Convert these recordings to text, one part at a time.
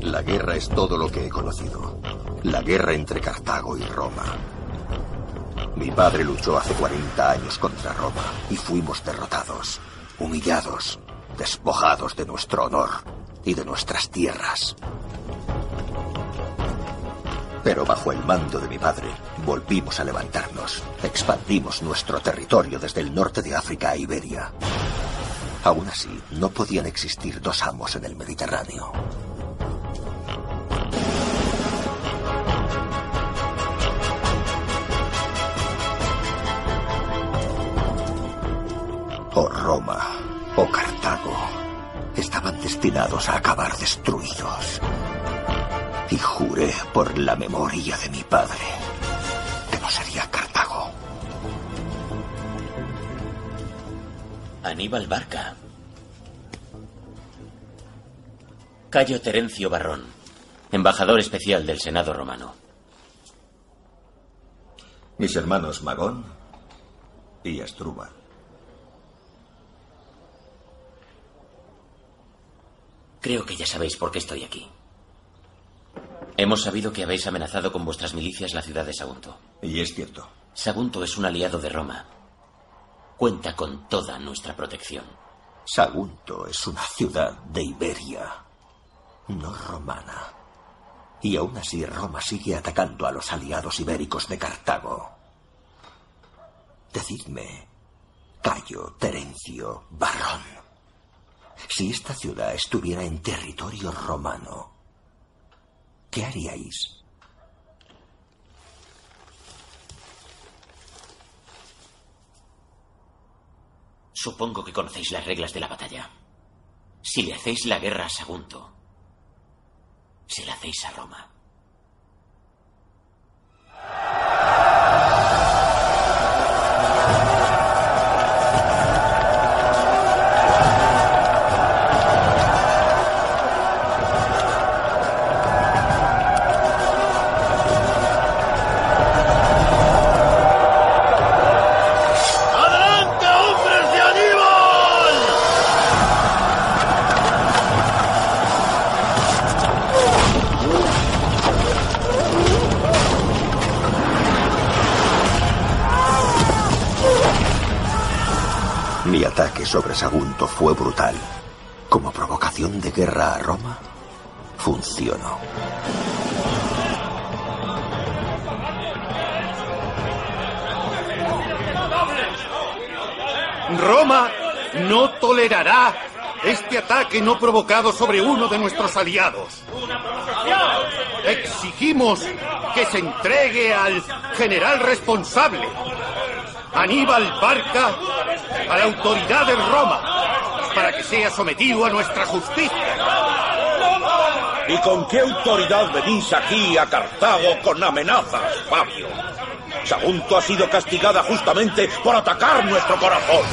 La guerra es todo lo que he conocido. La guerra entre Cartago y Roma. Mi padre luchó hace 40 años contra Roma y fuimos derrotados, humillados, despojados de nuestro honor y de nuestras tierras. Pero bajo el mando de mi padre, volvimos a levantarnos. Expandimos nuestro territorio desde el norte de África a Iberia. Aún así, no podían existir dos amos en el Mediterráneo. O Roma o Cartago estaban destinados a acabar destruidos. Juré por la memoria de mi padre que no sería Cartago. Aníbal Barca. Cayo Terencio Barrón, embajador especial del Senado romano. Mis hermanos Magón y Astruba. Creo que ya sabéis por qué estoy aquí. Hemos sabido que habéis amenazado con vuestras milicias la ciudad de Sagunto. Y es cierto. Sagunto es un aliado de Roma. Cuenta con toda nuestra protección. Sagunto es una ciudad de Iberia, no romana. Y aún así Roma sigue atacando a los aliados ibéricos de Cartago. Decidme, Cayo, Terencio, Barrón, si esta ciudad estuviera en territorio romano, ¿qué haríais? Supongo que conocéis las reglas de la batalla. Si le hacéis la guerra a Sagunto, se la hacéis a Roma. Sobre Sagunto fue brutal. Como provocación de guerra a Roma, funcionó. Roma no tolerará este ataque no provocado sobre uno de nuestros aliados. Exigimos que se entregue al general responsable, Aníbal Barca, a la autoridad de Roma, para que sea sometido a nuestra justicia. ¿Y con qué autoridad venís aquí a Cartago con amenazas, Fabio? Sagunto ha sido castigada justamente por atacar nuestro corazón.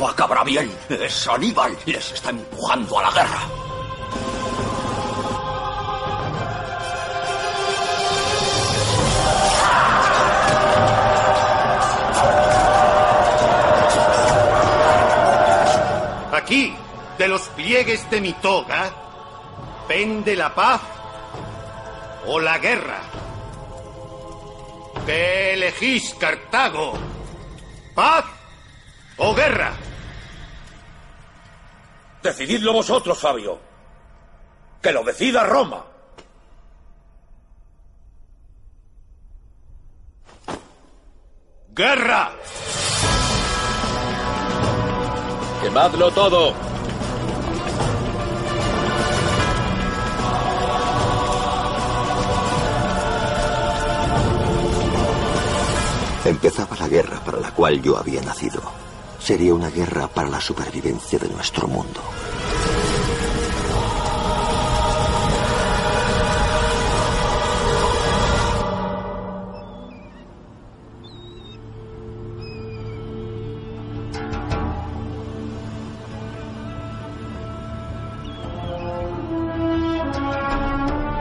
No acabará bien. Es Aníbal. Les está empujando a la guerra. Aquí, de los pliegues de mi toga, pende la paz o la guerra. ¿Qué elegís, Cartago? ¿Paz o guerra? Decididlo vosotros, Fabio. Que lo decida Roma. ¡Guerra! ¡Quemadlo todo! Empezaba la guerra para la cual yo había nacido sería una guerra para la supervivencia de nuestro mundo.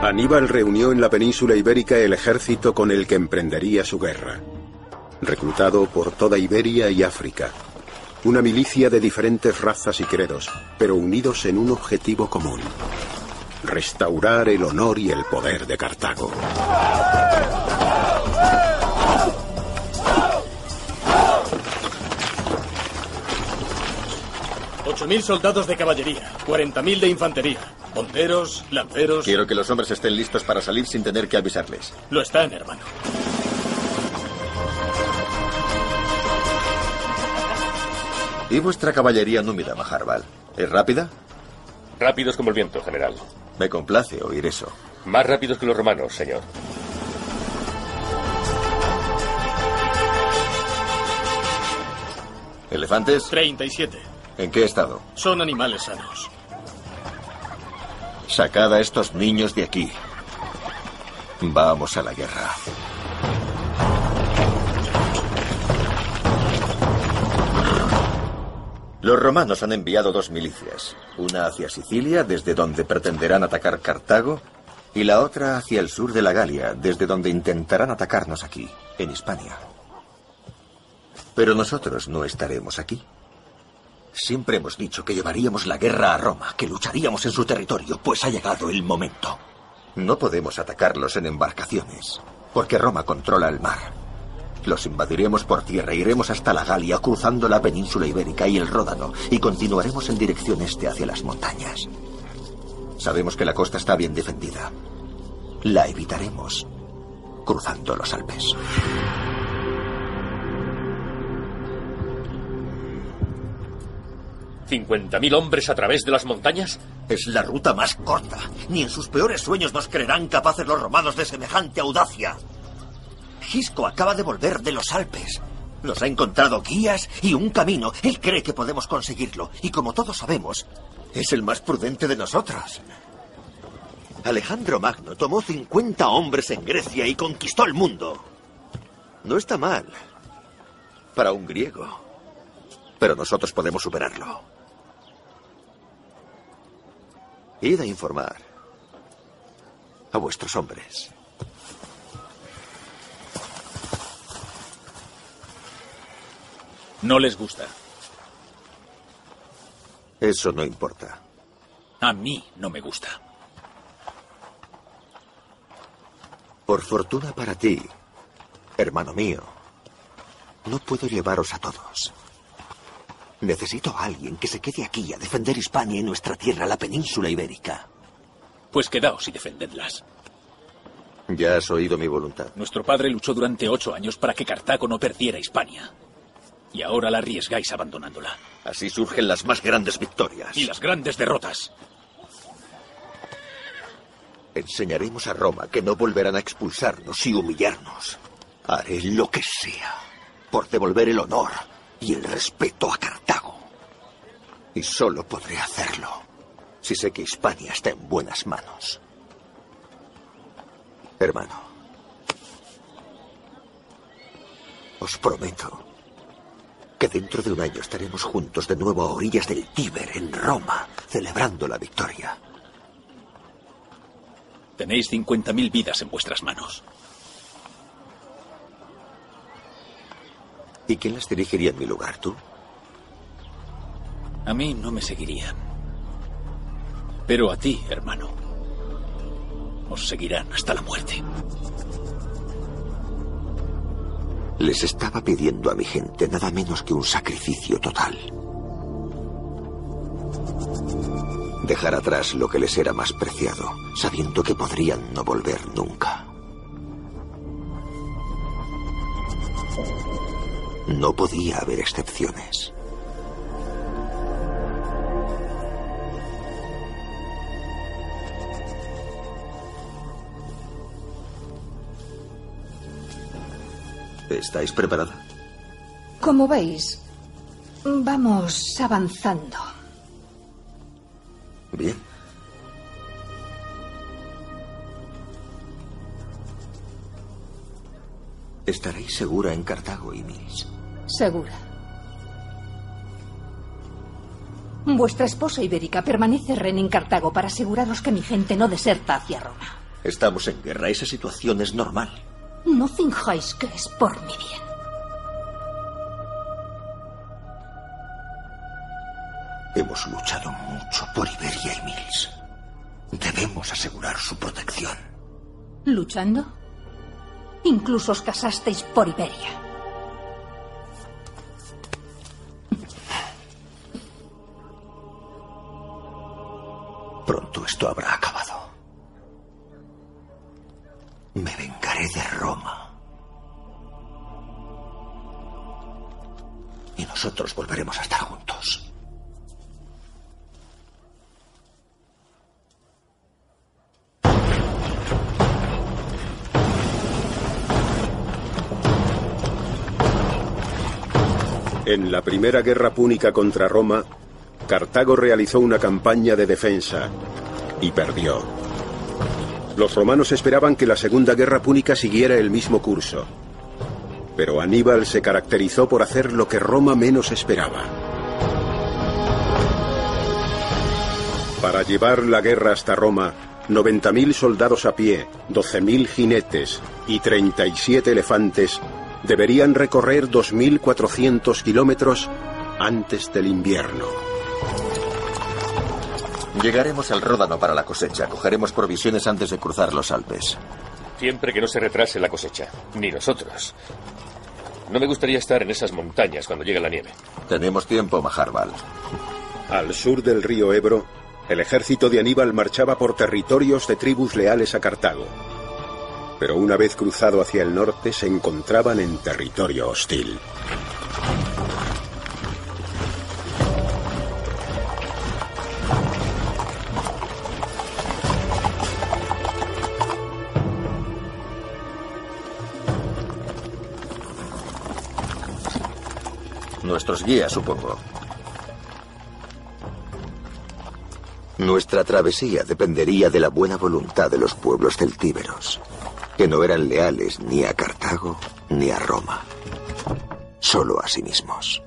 Aníbal reunió en la península ibérica el ejército con el que emprendería su guerra, reclutado por toda Iberia y África, una milicia de diferentes razas y credos, pero unidos en un objetivo común. Restaurar el honor y el poder de Cartago. mil soldados de caballería, 40.000 de infantería, ponteros, lanceros. Quiero que los hombres estén listos para salir sin tener que avisarles. Lo están, hermano. ¿Y vuestra caballería númida, Maharbal? ¿Es rápida? Rápidos como el viento, general. Me complace oír eso. Más rápidos que los romanos, señor. ¿Elefantes? 37. ¿En qué estado? Son animales sanos. Sacad a estos niños de aquí. Vamos a la guerra. Los romanos han enviado dos milicias, una hacia Sicilia, desde donde pretenderán atacar Cartago, y la otra hacia el sur de la Galia, desde donde intentarán atacarnos aquí, en Hispania. Pero nosotros no estaremos aquí. Siempre hemos dicho que llevaríamos la guerra a Roma, que lucharíamos en su territorio, pues ha llegado el momento. No podemos atacarlos en embarcaciones, porque Roma controla el mar. Los invadiremos por tierra, iremos hasta la Galia, cruzando la península ibérica y el Ródano, y continuaremos en dirección este hacia las montañas. Sabemos que la costa está bien defendida. La evitaremos cruzando los Alpes. ¿50.000 hombres a través de las montañas? Es la ruta más corta. Ni en sus peores sueños nos creerán capaces los romanos de semejante audacia. Gisco acaba de volver de los Alpes. Nos ha encontrado guías y un camino. Él cree que podemos conseguirlo. Y como todos sabemos, es el más prudente de nosotros. Alejandro Magno tomó 50 hombres en Grecia y conquistó el mundo. No está mal para un griego. Pero nosotros podemos superarlo. Id a informar a vuestros hombres. No les gusta. Eso no importa. A mí no me gusta. Por fortuna para ti, hermano mío, no puedo llevaros a todos. Necesito a alguien que se quede aquí a defender Hispania y nuestra tierra, la península ibérica. Pues quedaos y defendedlas. Ya has oído mi voluntad. Nuestro padre luchó durante ocho años para que Cartago no perdiera Hispania. Y ahora la arriesgáis abandonándola. Así surgen las más grandes victorias. Y las grandes derrotas. Enseñaremos a Roma que no volverán a expulsarnos y humillarnos. Haré lo que sea por devolver el honor y el respeto a Cartago. Y solo podré hacerlo si sé que Hispania está en buenas manos. Hermano, os prometo que dentro de un año estaremos juntos de nuevo a orillas del Tíber, en Roma, celebrando la victoria. Tenéis 50.000 vidas en vuestras manos. ¿Y quién las dirigiría en mi lugar, tú? A mí no me seguirían. Pero a ti, hermano, os seguirán hasta la muerte. Les estaba pidiendo a mi gente nada menos que un sacrificio total. Dejar atrás lo que les era más preciado, sabiendo que podrían no volver nunca. No podía haber excepciones. ¿Estáis preparada? Como veis, vamos avanzando. Bien. Estaréis segura en Cartago, Imis. Segura. Vuestra esposa ibérica permanece ren en Cartago para aseguraros que mi gente no deserta hacia Roma. Estamos en guerra. Esa situación es normal. No finjáis que es por mi bien. Hemos luchado mucho por Iberia y Mills. Debemos asegurar su protección. ¿Luchando? Incluso os casasteis por Iberia. Pronto esto habrá acabado. De Roma. Y nosotros volveremos a estar juntos. En la primera guerra púnica contra Roma, Cartago realizó una campaña de defensa y perdió. Los romanos esperaban que la segunda guerra púnica siguiera el mismo curso. Pero Aníbal se caracterizó por hacer lo que Roma menos esperaba. Para llevar la guerra hasta Roma, 90.000 soldados a pie, 12.000 jinetes y 37 elefantes deberían recorrer 2.400 kilómetros antes del invierno. Llegaremos al Ródano para la cosecha. Cogeremos provisiones antes de cruzar los Alpes. Siempre que no se retrase la cosecha. Ni nosotros. No me gustaría estar en esas montañas cuando llegue la nieve. Tenemos tiempo, Maharbal. Al sur del río Ebro, el ejército de Aníbal marchaba por territorios de tribus leales a Cartago. Pero una vez cruzado hacia el norte se encontraban en territorio hostil. Nuestros guías, supongo. Nuestra travesía dependería de la buena voluntad de los pueblos celtíberos, que no eran leales ni a Cartago ni a Roma, solo a sí mismos.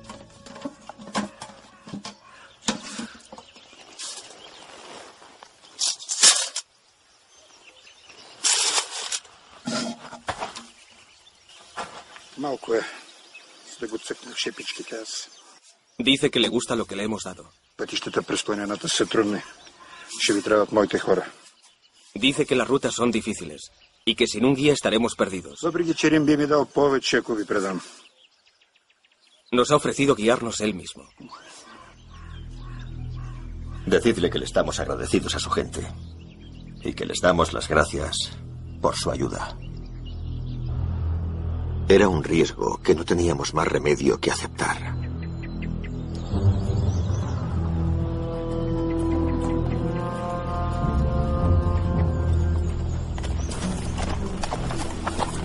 Dice que le gusta lo que le hemos dado. Dice que las rutas son difíciles y que sin un guía estaremos perdidos. Nos ha ofrecido guiarnos él mismo. Decidle que le estamos agradecidos a su gente y que les damos las gracias por su ayuda. Era un riesgo que no teníamos más remedio que aceptar.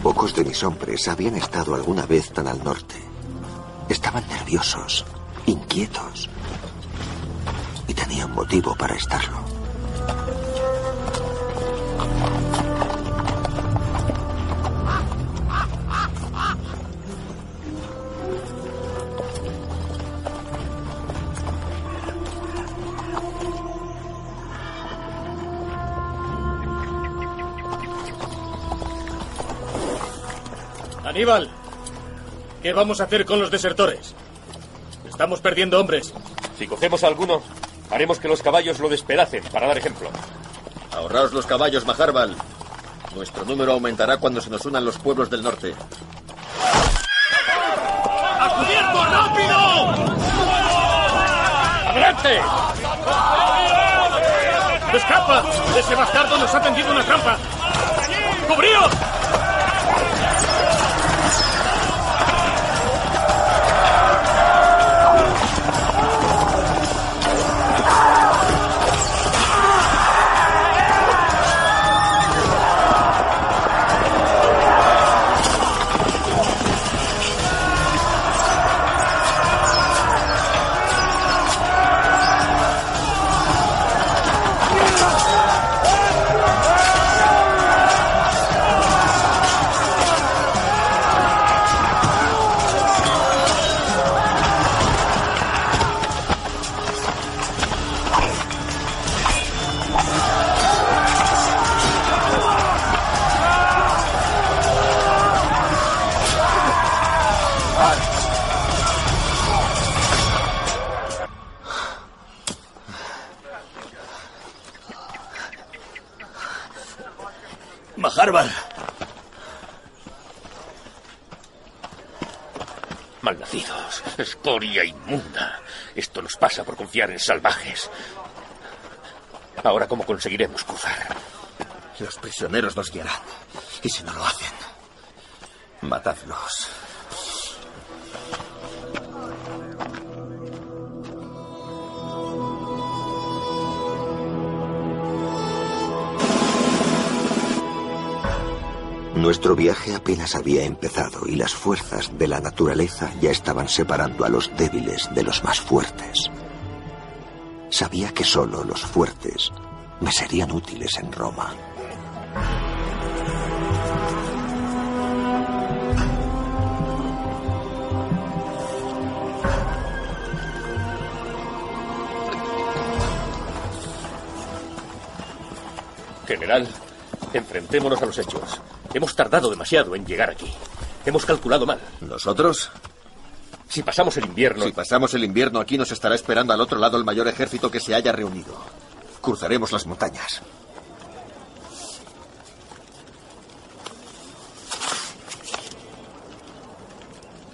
Pocos de mis hombres habían estado alguna vez tan al norte. Estaban nerviosos, inquietos. Y tenían motivo para estarlo. Aníbal, ¿qué vamos a hacer con los desertores? Estamos perdiendo hombres. Si cogemos a alguno, haremos que los caballos lo despedacen para dar ejemplo. Ahorraos los caballos, Maharbal. Nuestro número aumentará cuando se nos unan los pueblos del norte. ¡A cubierto, rápido! ¡Adelante! ¡Escapa! ¡Ese bastardo nos ha tendido una trampa! ¡Cubríos! Confiar en salvajes. Ahora, ¿cómo conseguiremos cruzar? Los prisioneros nos guiarán. Y si no lo hacen, matadlos. Nuestro viaje apenas había empezado y las fuerzas de la naturaleza ya estaban separando a los débiles de los más fuertes. Sabía que solo los fuertes me serían útiles en Roma. General, enfrentémonos a los hechos. Hemos tardado demasiado en llegar aquí. Hemos calculado mal. ¿Nosotros? Si pasamos el invierno... Si pasamos el invierno aquí nos estará esperando al otro lado el mayor ejército que se haya reunido. Cruzaremos las montañas.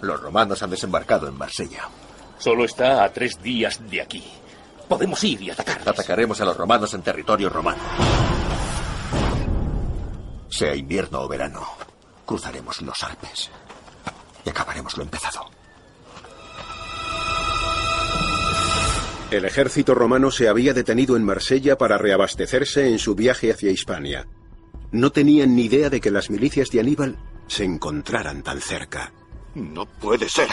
Los romanos han desembarcado en Marsella. Solo está a tres días de aquí. Podemos ir y atacar. Atacaremos a los romanos en territorio romano. Sea invierno o verano, cruzaremos los Alpes y acabaremos lo empezado. El ejército romano se había detenido en Marsella para reabastecerse en su viaje hacia Hispania. No tenían ni idea de que las milicias de Aníbal se encontraran tan cerca. No puede ser.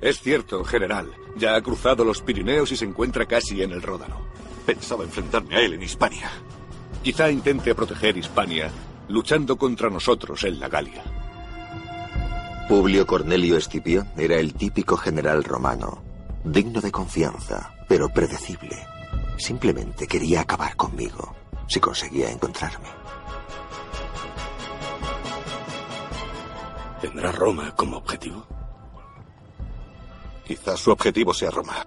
Es cierto, general. Ya ha cruzado los Pirineos y se encuentra casi en el Ródano. Pensaba enfrentarme a él en Hispania. Quizá intente proteger Hispania luchando contra nosotros en la Galia. Publio Cornelio Escipión era el típico general romano, digno de confianza, pero predecible. Simplemente quería acabar conmigo, si conseguía encontrarme. ¿Tendrá Roma como objetivo? Quizás su objetivo sea Roma.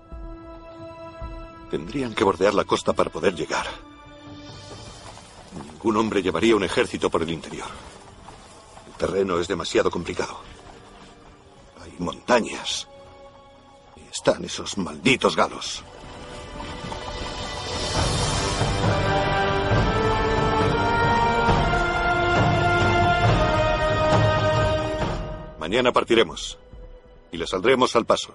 Tendrían que bordear la costa para poder llegar. Ningún hombre llevaría un ejército por el interior. El terreno es demasiado complicado. Hay montañas. Están esos malditos galos. Mañana partiremos. Y le saldremos al paso.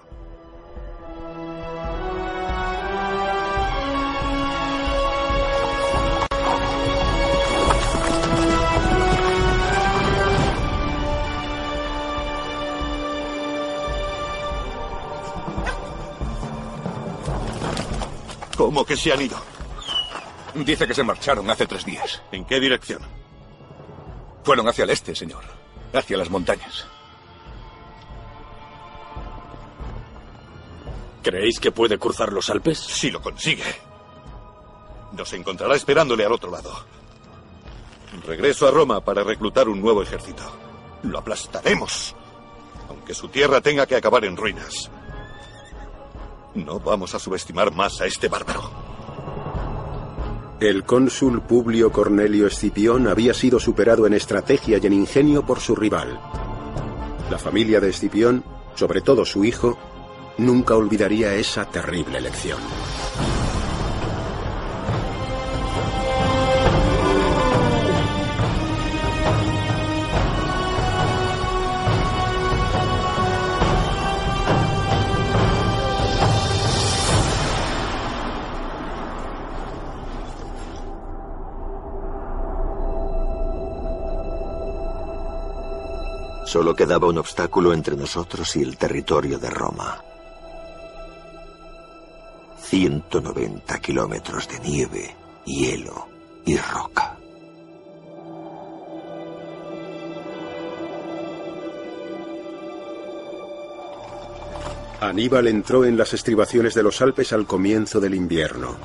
¿Cómo que se han ido? Dice que se marcharon hace tres días. ¿En qué dirección? Fueron hacia el este, señor. Hacia las montañas. ¿Creéis que puede cruzar los Alpes? Si lo consigue. Nos encontrará esperándole al otro lado. Regreso a Roma para reclutar un nuevo ejército. Lo aplastaremos. Aunque su tierra tenga que acabar en ruinas. No vamos a subestimar más a este bárbaro. El cónsul Publio Cornelio Escipión había sido superado en estrategia y en ingenio por su rival. La familia de Escipión, sobre todo su hijo, nunca olvidaría esa terrible lección. Solo quedaba un obstáculo entre nosotros y el territorio de Roma. 190 kilómetros de nieve, hielo y roca. Aníbal entró en las estribaciones de los Alpes al comienzo del invierno.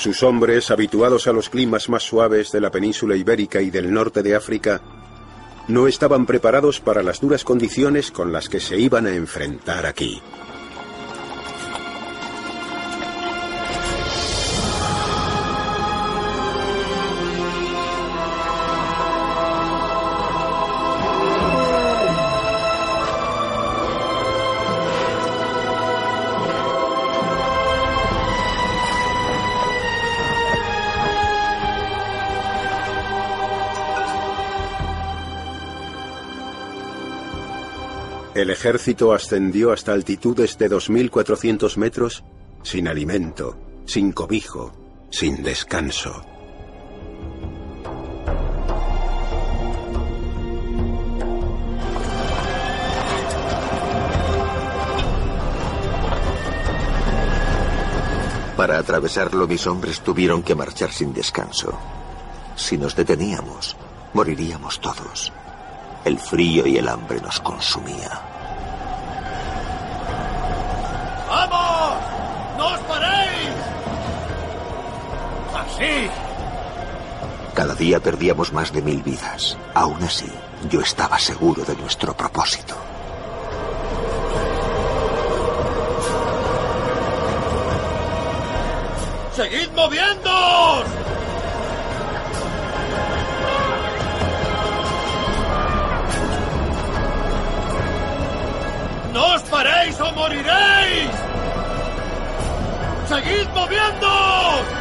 Sus hombres, habituados a los climas más suaves de la península ibérica y del norte de África, no estaban preparados para las duras condiciones con las que se iban a enfrentar aquí. Ejército ascendió hasta altitudes de 2.400 metros sin alimento, sin cobijo, sin descanso. Para atravesarlo mis hombres tuvieron que marchar sin descanso. Si nos deteníamos, moriríamos todos. El frío y el hambre nos consumía. Cada día perdíamos más de mil vidas. Aún así, yo estaba seguro de nuestro propósito. ¡Seguid moviéndoos! ¡No os paréis o moriréis! ¡Seguid moviéndoos!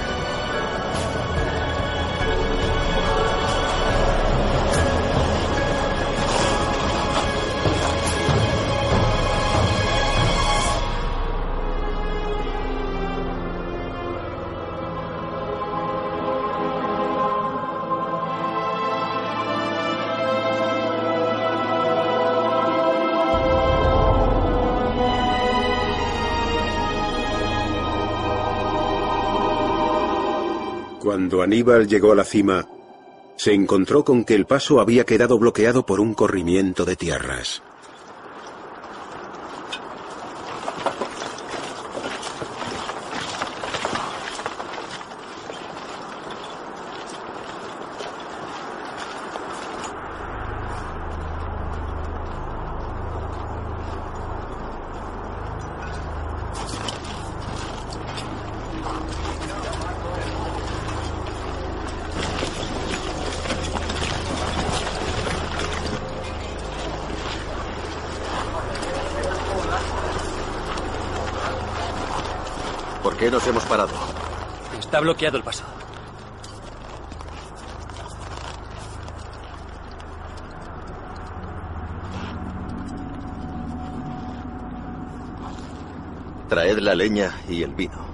Cuando Aníbal llegó a la cima, se encontró con que el paso había quedado bloqueado por un corrimiento de tierras. ¿Por qué nos hemos parado? Está bloqueado el paso. Traed la leña y el vino.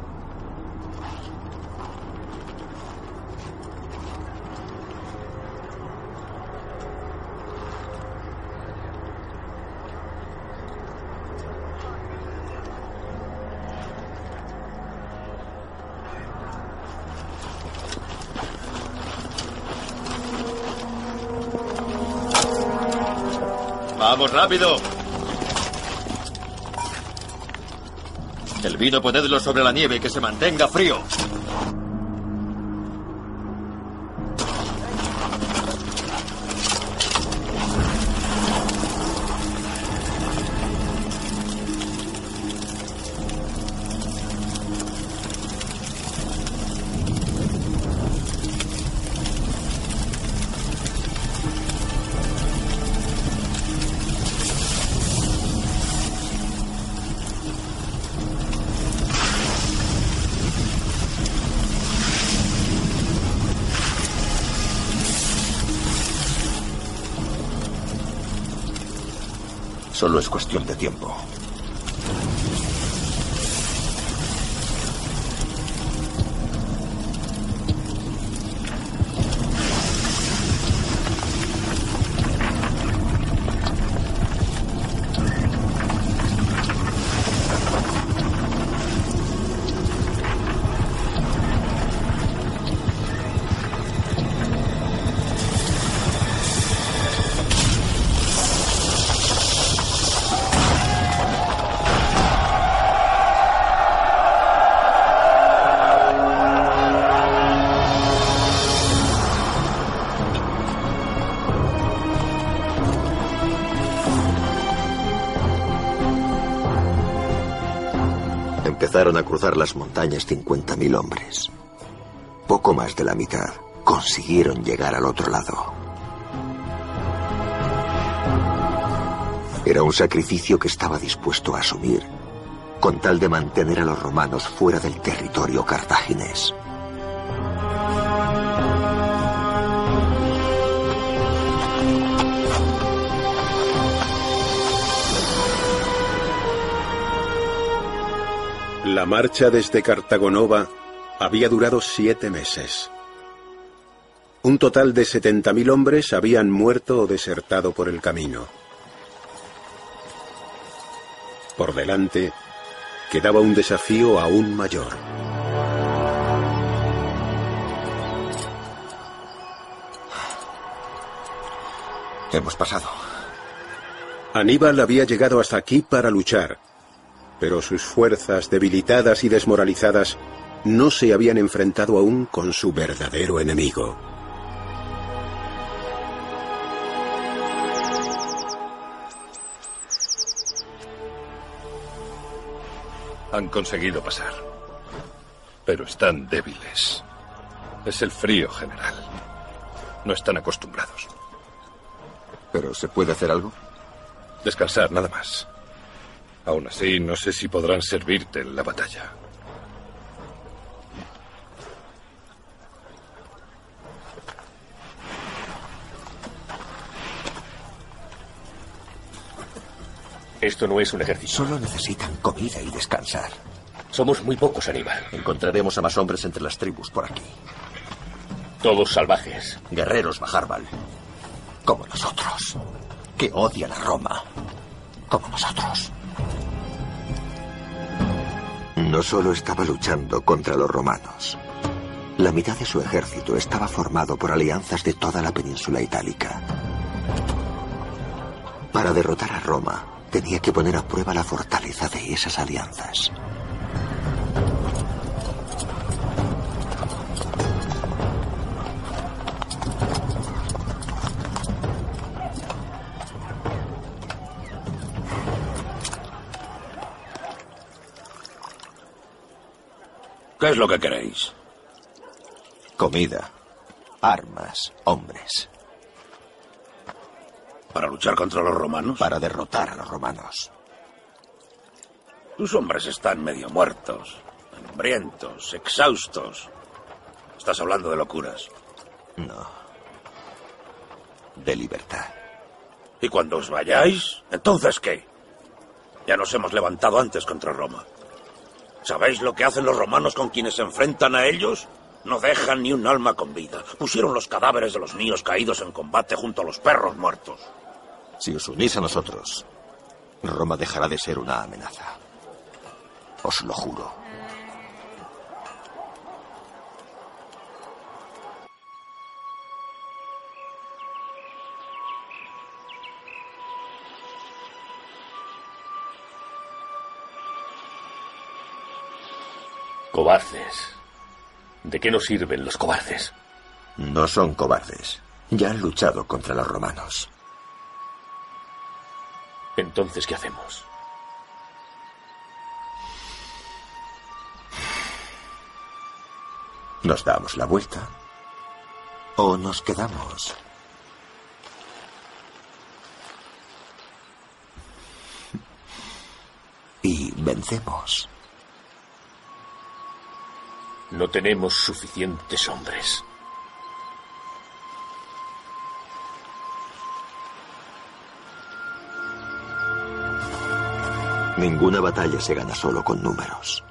¡Vamos rápido! El vino ponedlo sobre la nieve que se mantenga frío. Solo es cuestión de tiempo. Cruzar las montañas 50.000 hombres. Poco más de la mitad consiguieron llegar al otro lado. Era un sacrificio que estaba dispuesto a asumir con tal de mantener a los romanos fuera del territorio cartaginés. La marcha desde Cartagonova había durado siete meses. Un total de 70.000 hombres habían muerto o desertado por el camino. Por delante quedaba un desafío aún mayor. Hemos pasado. Aníbal había llegado hasta aquí para luchar, pero sus fuerzas debilitadas y desmoralizadas no se habían enfrentado aún con su verdadero enemigo. Han conseguido pasar. Pero están débiles. Es el frío general. No están acostumbrados. ¿Pero se puede hacer algo? Descansar, nada más. Aún así, no sé si podrán servirte en la batalla. Esto no es un ejército. Solo necesitan comida y descansar. Somos muy pocos, Aníbal. Encontraremos a más hombres entre las tribus por aquí. Todos salvajes. Guerreros Bajarbal. Como nosotros. Que odian a Roma. Como nosotros. No solo estaba luchando contra los romanos. La mitad de su ejército estaba formado por alianzas de toda la península itálica. Para derrotar a Roma, tenía que poner a prueba la fortaleza de esas alianzas. ¿Qué es lo que queréis? Comida, armas, hombres. ¿Para luchar contra los romanos? Para derrotar a los romanos. Tus hombres están medio muertos, hambrientos, exhaustos. Estás hablando de locuras. No. De libertad. ¿Y cuando os vayáis? ¿Entonces qué? Ya nos hemos levantado antes contra Roma. ¿Sabéis lo que hacen los romanos con quienes se enfrentan a ellos? No dejan ni un alma con vida. Pusieron los cadáveres de los niños caídos en combate junto a los perros muertos. Si os unís a nosotros, Roma dejará de ser una amenaza. Os lo juro. Cobardes. ¿De qué nos sirven los cobardes? No son cobardes. Ya han luchado contra los romanos. Entonces, ¿qué hacemos? ¿Nos damos la vuelta? ¿O nos quedamos? Y vencemos. No tenemos suficientes hombres. Ninguna batalla se gana solo con números.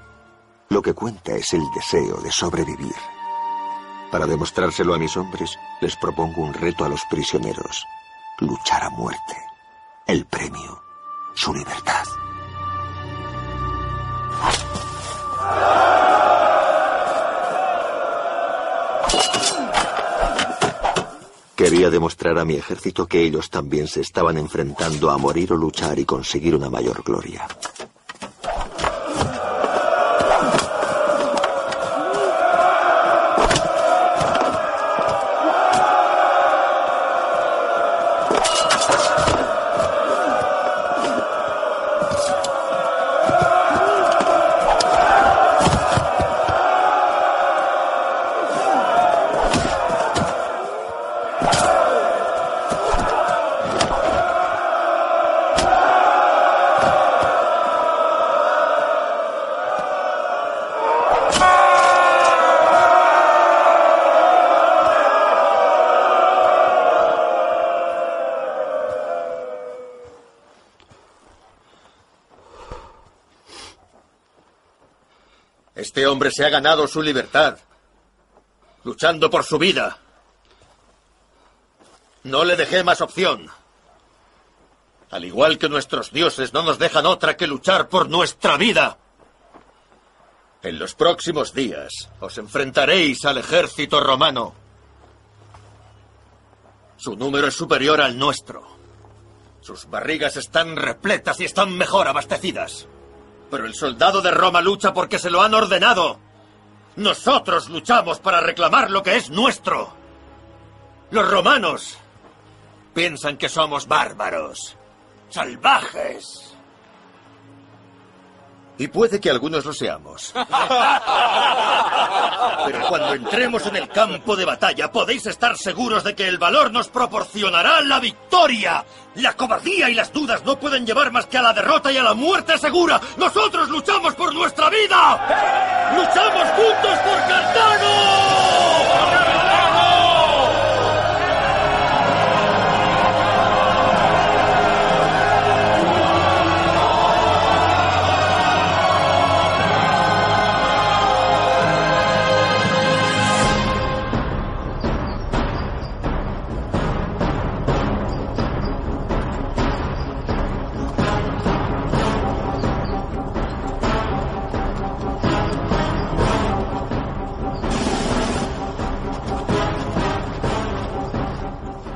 Lo que cuenta es el deseo de sobrevivir. Para demostrárselo a mis hombres, les propongo un reto a los prisioneros. Luchar a muerte. El premio, su libertad. Quería demostrar a mi ejército que ellos también se estaban enfrentando a morir o luchar y conseguir una mayor gloria. Hombre se ha ganado su libertad, luchando por su vida. No le dejé más opción. Al igual que nuestros dioses no nos dejan otra que luchar por nuestra vida. En los próximos días os enfrentaréis al ejército romano. Su número es superior al nuestro. Sus barrigas están repletas y están mejor abastecidas. Pero el soldado de Roma lucha porque se lo han ordenado. Nosotros luchamos para reclamar lo que es nuestro. Los romanos piensan que somos bárbaros, salvajes. Y puede que algunos lo seamos. Pero cuando entremos en el campo de batalla podéis estar seguros de que el valor nos proporcionará la victoria. La cobardía y las dudas no pueden llevar más que a la derrota y a la muerte segura. Nosotros luchamos por nuestra vida. ¡Luchamos juntos por Cartago!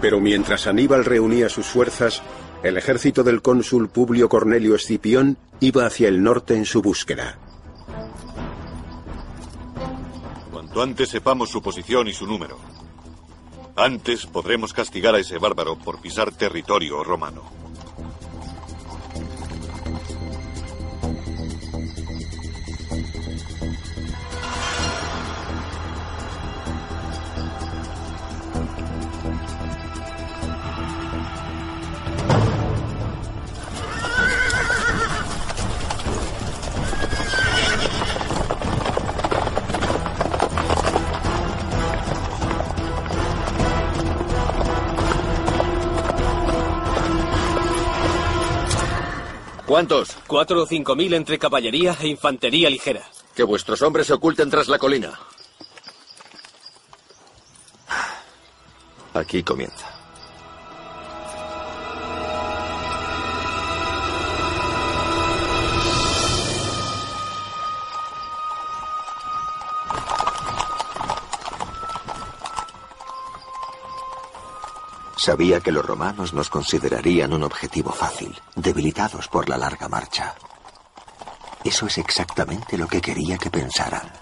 Pero mientras Aníbal reunía sus fuerzas, el ejército del cónsul Publio Cornelio Escipión iba hacia el norte en su búsqueda. Cuanto antes sepamos su posición y su número, antes podremos castigar a ese bárbaro por pisar territorio romano. ¿Cuántos? Cuatro o cinco mil entre caballería e infantería ligera. Que vuestros hombres se oculten tras la colina. Aquí comienza. Sabía que los romanos nos considerarían un objetivo fácil, debilitados por la larga marcha. Eso es exactamente lo que quería que pensaran.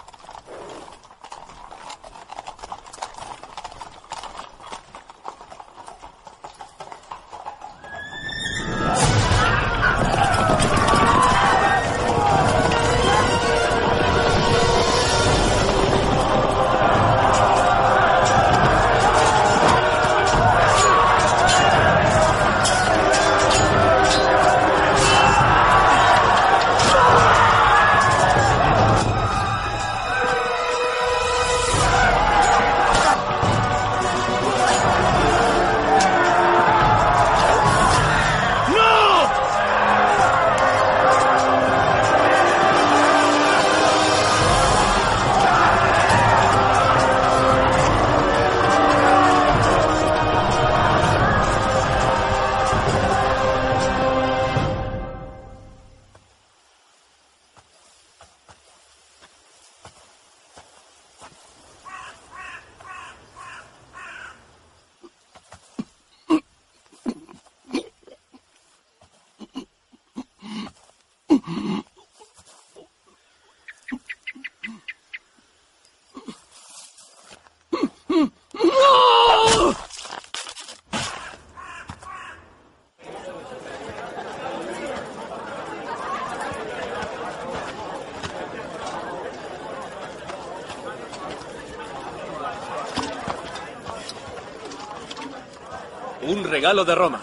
Regalo de Roma.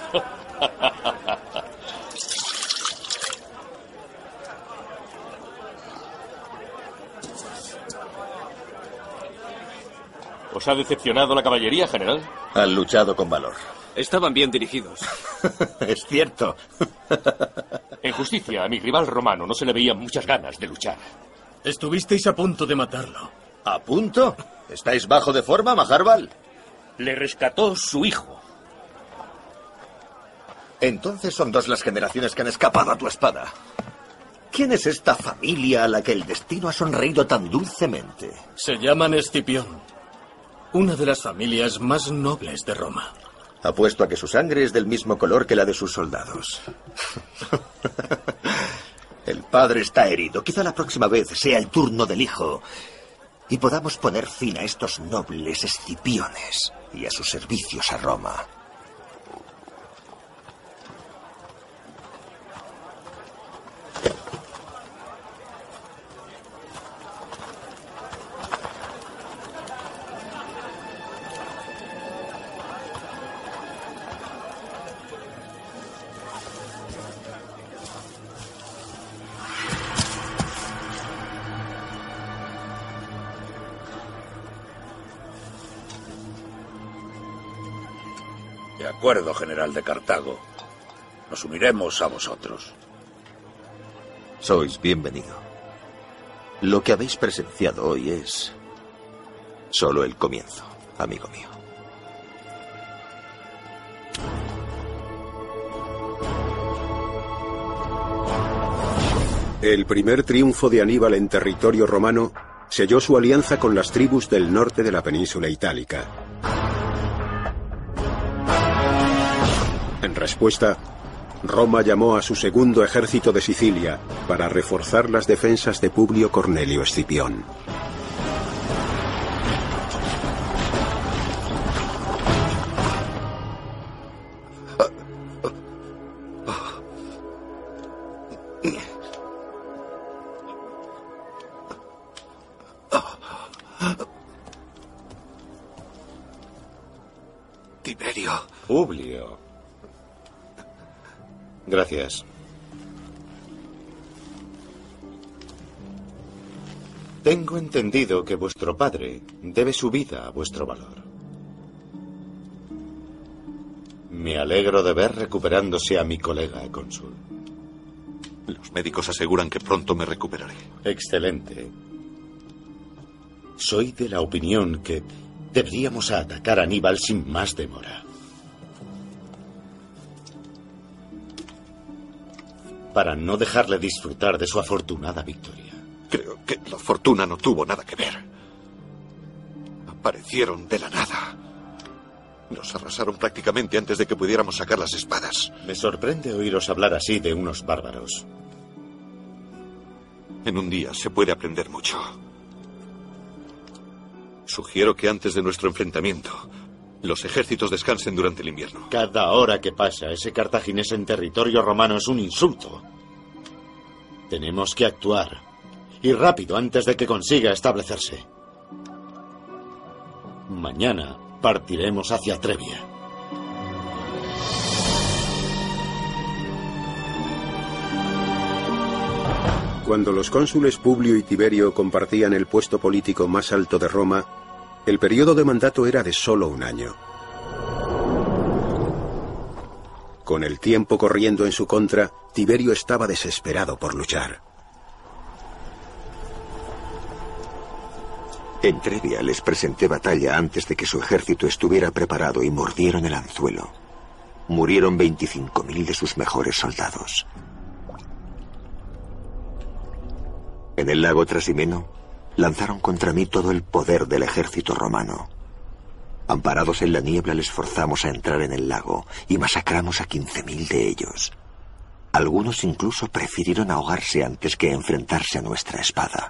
¿Os ha decepcionado la caballería, general? Han luchado con valor. Estaban bien dirigidos. es cierto. En justicia, a mi rival romano no se le veían muchas ganas de luchar. Estuvisteis a punto de matarlo. ¿A punto? ¿Estáis bajo de forma, Maharbal? Le rescató su hijo. Entonces son dos las generaciones que han escapado a tu espada. ¿Quién es esta familia a la que el destino ha sonreído tan dulcemente? Se llaman Escipión. Una de las familias más nobles de Roma. Apuesto a que su sangre es del mismo color que la de sus soldados. el padre está herido. Quizá la próxima vez sea el turno del hijo. Y podamos poner fin a estos nobles escipiones y a sus servicios a Roma. Acuerdo, general de Cartago. Nos uniremos a vosotros. Sois bienvenido. Lo que habéis presenciado hoy es solo el comienzo, amigo mío. El primer triunfo de Aníbal en territorio romano selló su alianza con las tribus del norte de la península itálica. En respuesta, Roma llamó a su segundo ejército de Sicilia para reforzar las defensas de Publio Cornelio Escipión. Tiberio. Publio. Gracias. Tengo entendido que vuestro padre debe su vida a vuestro valor. Me alegro de ver recuperándose a mi colega cónsul. Los médicos aseguran que pronto me recuperaré. Excelente. Soy de la opinión que deberíamos atacar a Aníbal sin más demora. Para no dejarle disfrutar de su afortunada victoria. Creo que la fortuna no tuvo nada que ver. Aparecieron de la nada. Nos arrasaron prácticamente antes de que pudiéramos sacar las espadas. Me sorprende oíros hablar así de unos bárbaros. En un día se puede aprender mucho. Sugiero que antes de nuestro enfrentamiento, los ejércitos descansen durante el invierno. Cada hora que pasa ese cartaginés en territorio romano es un insulto. Tenemos que actuar. Y rápido antes de que consiga establecerse. Mañana partiremos hacia Trevia. Cuando los cónsules Publio y Tiberio compartían el puesto político más alto de Roma, el periodo de mandato era de solo un año. Con el tiempo corriendo en su contra, Tiberio estaba desesperado por luchar. En Trevia les presenté batalla antes de que su ejército estuviera preparado y mordieron el anzuelo. Murieron 25.000 de sus mejores soldados. En el lago Trasimeno lanzaron contra mí todo el poder del ejército romano. Amparados en la niebla les forzamos a entrar en el lago y masacramos a 15.000 de ellos. Algunos incluso prefirieron ahogarse antes que enfrentarse a nuestra espada.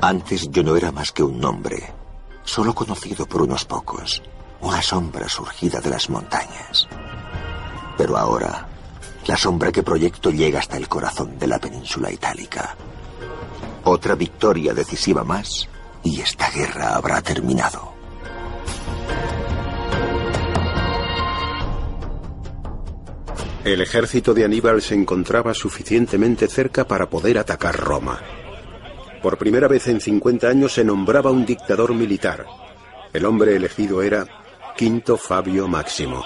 Antes yo no era más que un nombre, solo conocido por unos pocos, una sombra surgida de las montañas. Pero ahora, la sombra que proyecto llega hasta el corazón de la península itálica. Otra victoria decisiva más y esta guerra habrá terminado. El ejército de Aníbal se encontraba suficientemente cerca para poder atacar Roma. Por primera vez en 50 años se nombraba un dictador militar. El hombre elegido era Quinto Fabio Máximo.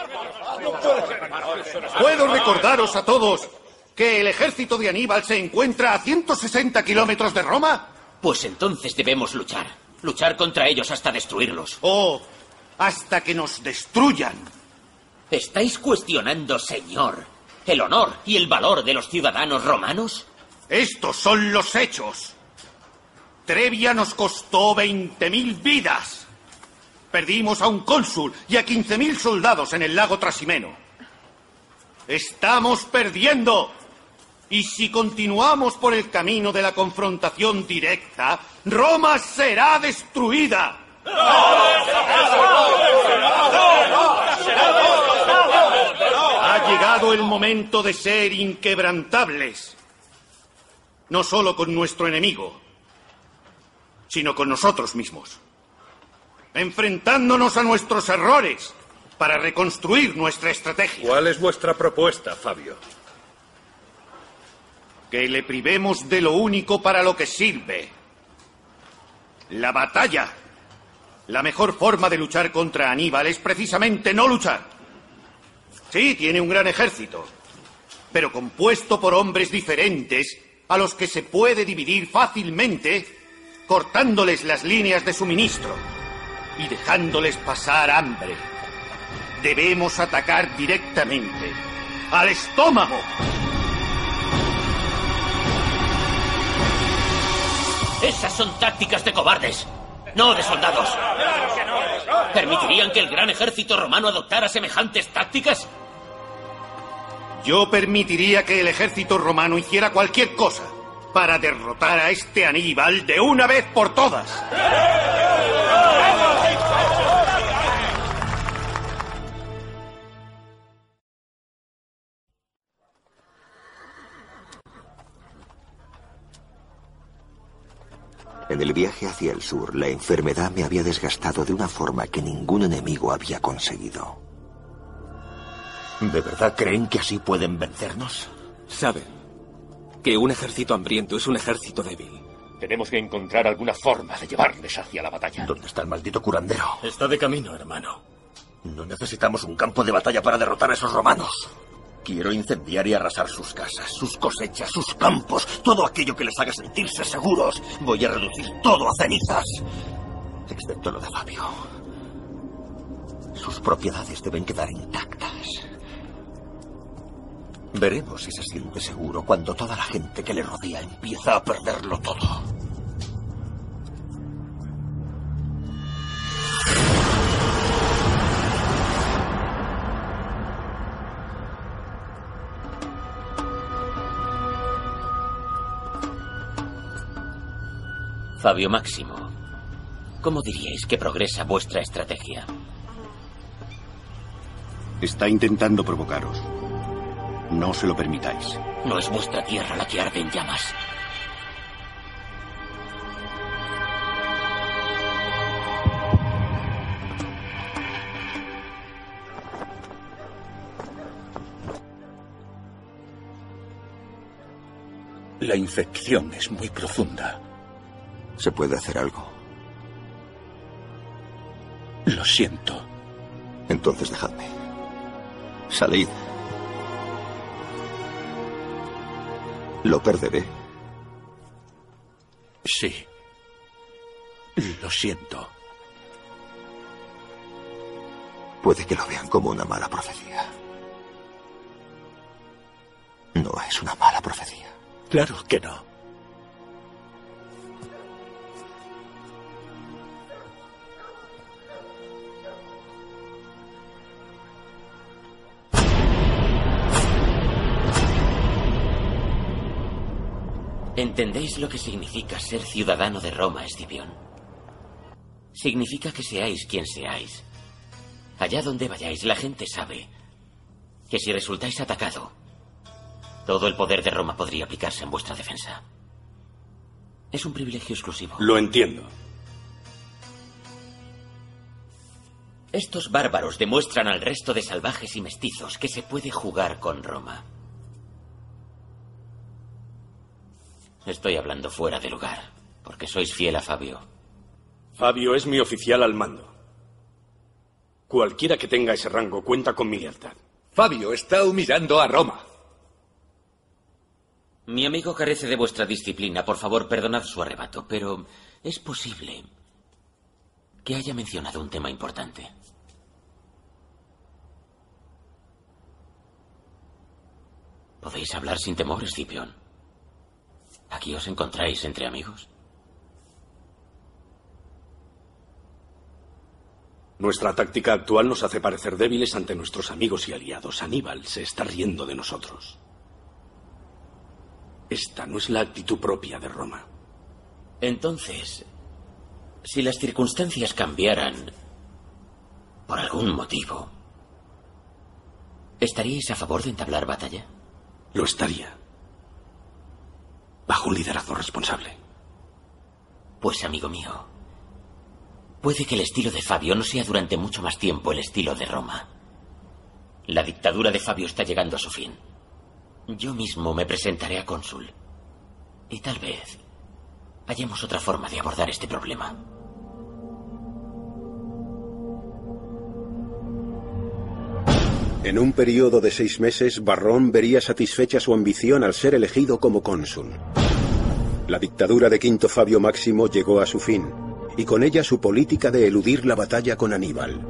Puedo recordaros a todos que el ejército de Aníbal se encuentra a 160 kilómetros de Roma. Pues entonces debemos luchar. Luchar contra ellos hasta destruirlos. Oh, hasta que nos destruyan. ¿Estáis cuestionando, señor, el honor y el valor de los ciudadanos romanos? Estos son los hechos. Trevia nos costó 20.000 vidas. Perdimos a un cónsul y a 15.000 soldados en el lago Trasimeno. Estamos perdiendo. Y si continuamos por el camino de la confrontación directa, Roma será destruida. Ha llegado el momento de ser inquebrantables. No solo con nuestro enemigo, sino con nosotros mismos. Enfrentándonos a nuestros errores para reconstruir nuestra estrategia. ¿Cuál es vuestra propuesta, Fabio? Que le privemos de lo único para lo que sirve. La batalla. La mejor forma de luchar contra Aníbal es precisamente no luchar. Sí, tiene un gran ejército, pero compuesto por hombres diferentes a los que se puede dividir fácilmente cortándoles las líneas de suministro y dejándoles pasar hambre. Debemos atacar directamente al estómago. Esas son tácticas de cobardes, no de soldados. ¿Permitirían que el gran ejército romano adoptara semejantes tácticas? Yo permitiría que el ejército romano hiciera cualquier cosa para derrotar a este Aníbal de una vez por todas. En el viaje hacia el sur, la enfermedad me había desgastado de una forma que ningún enemigo había conseguido. ¿De verdad creen que así pueden vencernos? Saben que un ejército hambriento es un ejército débil. Tenemos que encontrar alguna forma de llevarles hacia la batalla. ¿Dónde está el maldito curandero? Está de camino, hermano. No necesitamos un campo de batalla para derrotar a esos romanos. Quiero incendiar y arrasar sus casas, sus cosechas, sus campos, todo aquello que les haga sentirse seguros. Voy a reducir todo a cenizas. Excepto lo de Fabio. Sus propiedades deben quedar intactas. Veremos si se siente seguro cuando toda la gente que le rodea empieza a perderlo todo. Fabio Máximo, ¿cómo diríais que progresa vuestra estrategia? Está intentando provocaros. No se lo permitáis. No es vuestra tierra la que arde en llamas. La infección es muy profunda. ¿Se puede hacer algo? Lo siento. Entonces dejadme. Salid. ¿Lo perderé? Sí. Lo siento. Puede que lo vean como una mala profecía. No es una mala profecía. Claro que no. ¿Entendéis lo que significa ser ciudadano de Roma, Escipión? Significa que seáis quien seáis. Allá donde vayáis, la gente sabe que si resultáis atacado, todo el poder de Roma podría aplicarse en vuestra defensa. Es un privilegio exclusivo. Lo entiendo. Estos bárbaros demuestran al resto de salvajes y mestizos que se puede jugar con Roma. Estoy hablando fuera de lugar, porque sois fiel a Fabio. Fabio es mi oficial al mando. Cualquiera que tenga ese rango cuenta con mi lealtad. Fabio está humillando a Roma. Mi amigo carece de vuestra disciplina. Por favor, perdonad su arrebato, pero es posible que haya mencionado un tema importante. Podéis hablar sin temor, Escipión. ¿Aquí os encontráis entre amigos? Nuestra táctica actual nos hace parecer débiles ante nuestros amigos y aliados. Aníbal se está riendo de nosotros. Esta no es la actitud propia de Roma. Entonces, si las circunstancias cambiaran por algún motivo, ¿estaríais a favor de entablar batalla? Lo estaría. Bajo un liderazgo responsable. Pues, amigo mío, puede que el estilo de Fabio no sea durante mucho más tiempo el estilo de Roma. La dictadura de Fabio está llegando a su fin. Yo mismo me presentaré a cónsul. Y tal vez hallemos otra forma de abordar este problema. En un periodo de seis meses, Barrón vería satisfecha su ambición al ser elegido como cónsul. La dictadura de Quinto Fabio Máximo llegó a su fin, y con ella su política de eludir la batalla con Aníbal.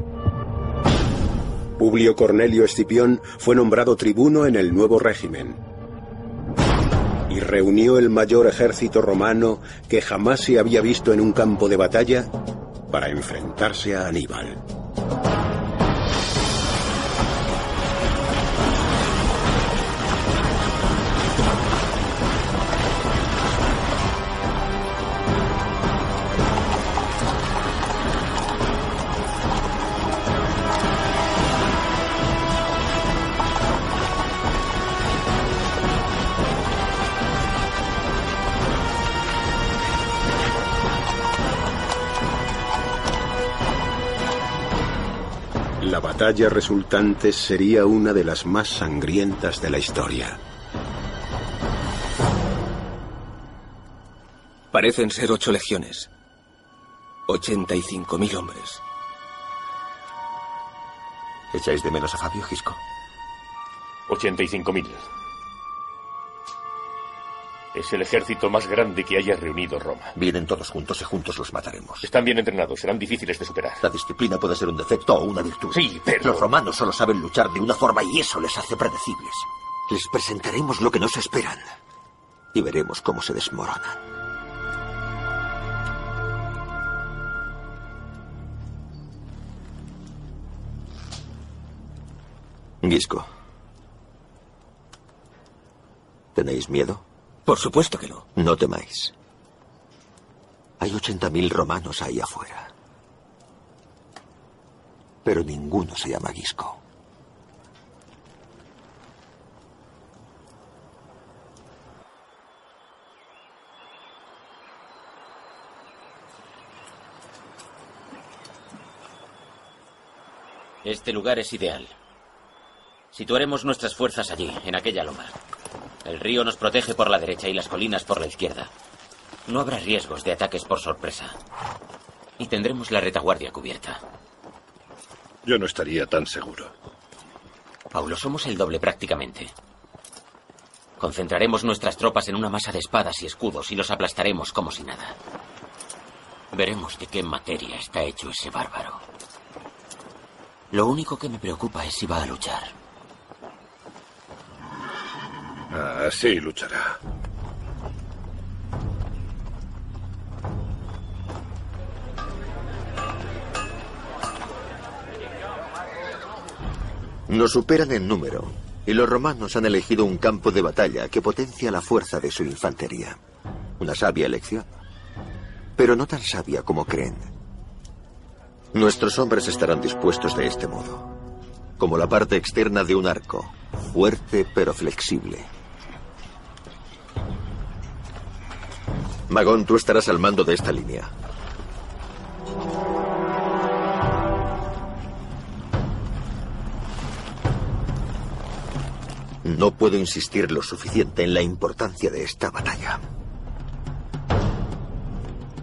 Publio Cornelio Escipión fue nombrado tribuno en el nuevo régimen y reunió el mayor ejército romano que jamás se había visto en un campo de batalla para enfrentarse a Aníbal. Batalla resultante sería una de las más sangrientas de la historia. Parecen ser ocho legiones. 85.000 hombres. ¿Echáis de menos a Fabio Gisco? 85.000. Es el ejército más grande que haya reunido Roma. Vienen todos juntos y juntos los mataremos. Están bien entrenados, serán difíciles de superar. La disciplina puede ser un defecto o una virtud. Sí, pero... Los romanos solo saben luchar de una forma y eso les hace predecibles. Les presentaremos lo que nos esperan y veremos cómo se desmoronan. Gisco. ¿Tenéis miedo? Por supuesto que no. No temáis. Hay 80.000 romanos ahí afuera. Pero ninguno se llama Gisco. Este lugar es ideal. Situaremos nuestras fuerzas allí, en aquella loma. El río nos protege por la derecha y las colinas por la izquierda. No habrá riesgos de ataques por sorpresa. Y tendremos la retaguardia cubierta. Yo no estaría tan seguro. Paulo, somos el doble prácticamente. Concentraremos nuestras tropas en una masa de espadas y escudos y los aplastaremos como si nada. Veremos de qué materia está hecho ese bárbaro. Lo único que me preocupa es si va a luchar. Ah, sí, luchará. Nos superan en número, y los romanos han elegido un campo de batalla que potencia la fuerza de su infantería. Una sabia elección. Pero no tan sabia como creen. Nuestros hombres estarán dispuestos de este modo, como la parte externa de un arco, fuerte pero flexible. Magón, tú estarás al mando de esta línea. No puedo insistir lo suficiente en la importancia de esta batalla.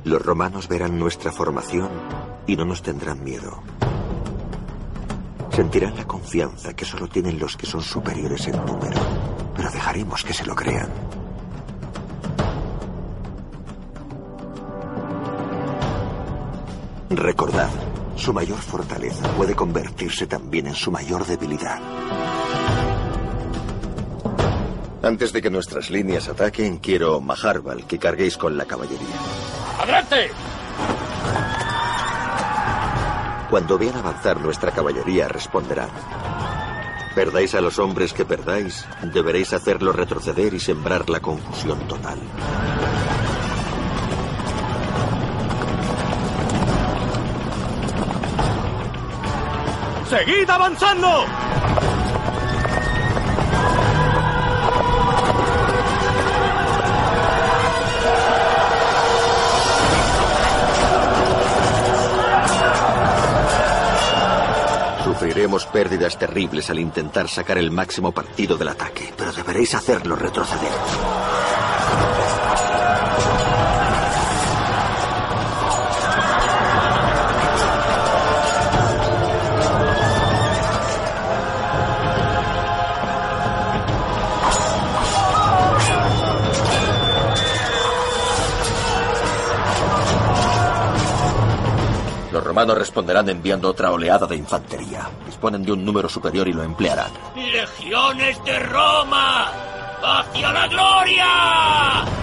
Los romanos verán nuestra formación y no nos tendrán miedo. Sentirán la confianza que solo tienen los que son superiores en número, pero dejaremos que se lo crean. Recordad, su mayor fortaleza puede convertirse también en su mayor debilidad. Antes de que nuestras líneas ataquen, quiero, Maharbal, que carguéis con la caballería. ¡Adelante! Cuando vean avanzar nuestra caballería, responderán. Perdáis a los hombres que perdáis, deberéis hacerlos retroceder y sembrar la confusión total. ¡Seguid avanzando! Sufriremos pérdidas terribles al intentar sacar el máximo partido del ataque, pero deberéis hacerlo retroceder. Romanos responderán enviando otra oleada de infantería. Disponen de un número superior y lo emplearán. ¡Legiones de Roma! ¡Hacia la gloria!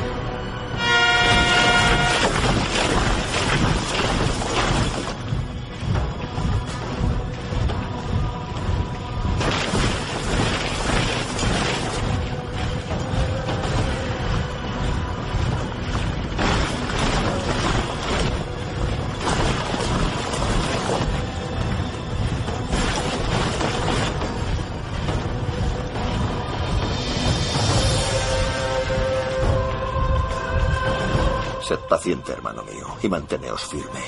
Hermano mío, y manteneos firme.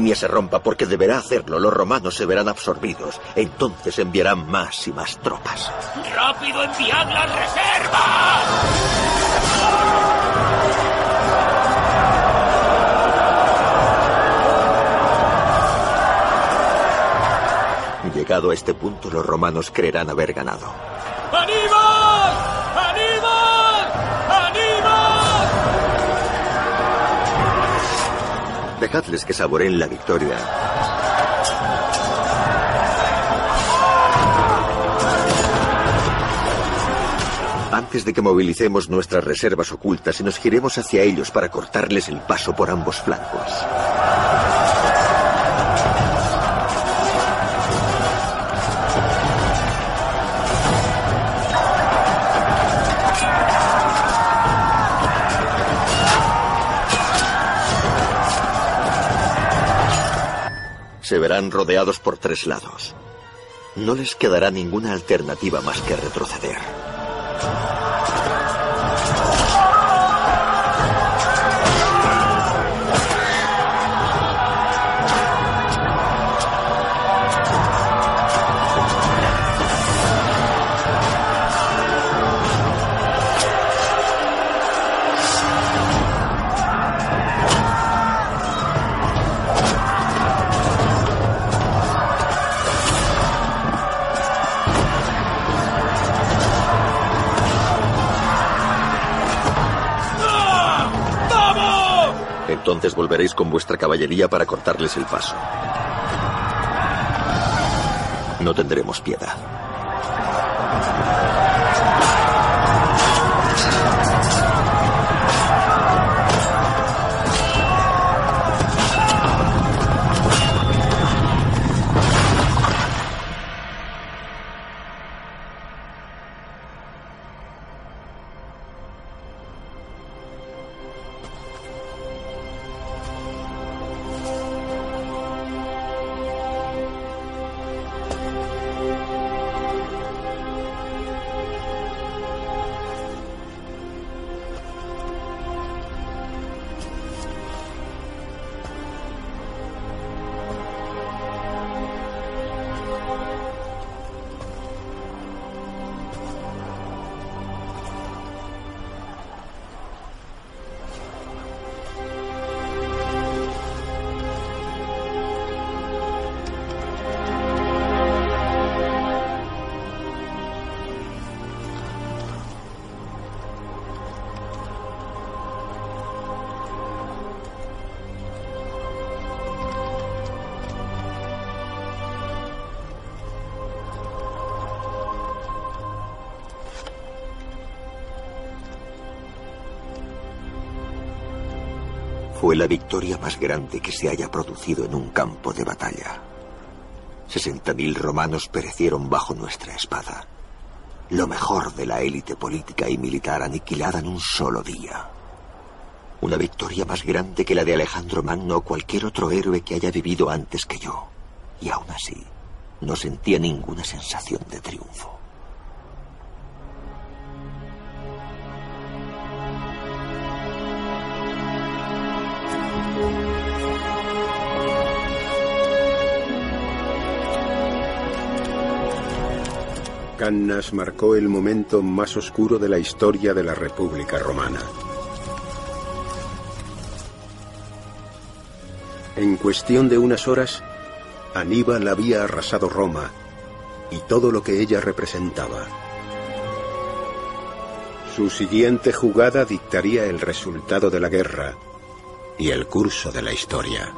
Línea se rompa, porque deberá hacerlo, los romanos se verán absorbidos. Entonces enviarán más y más tropas. ¡Rápido enviad las reservas! Llegado a este punto, los romanos creerán haber ganado. ¡Aníbal! ¡Aníbal! Dejadles que saboreen la victoria. Antes de que movilicemos nuestras reservas ocultas y nos giremos hacia ellos para cortarles el paso por ambos flancos. Se verán rodeados por tres lados. No les quedará ninguna alternativa más que retroceder. Con vuestra caballería para cortarles el paso. No tendremos piedad. Fue la victoria más grande que se haya producido en un campo de batalla. Sesenta mil romanos perecieron bajo nuestra espada. Lo mejor de la élite política y militar aniquilada en un solo día. Una victoria más grande que la de Alejandro Magno o cualquier otro héroe que haya vivido antes que yo. Y aún así, no sentía ninguna sensación de triunfo. Cannas marcó el momento más oscuro de la historia de la República Romana. En cuestión de unas horas, Aníbal había arrasado Roma y todo lo que ella representaba. Su siguiente jugada dictaría el resultado de la guerra y el curso de la historia.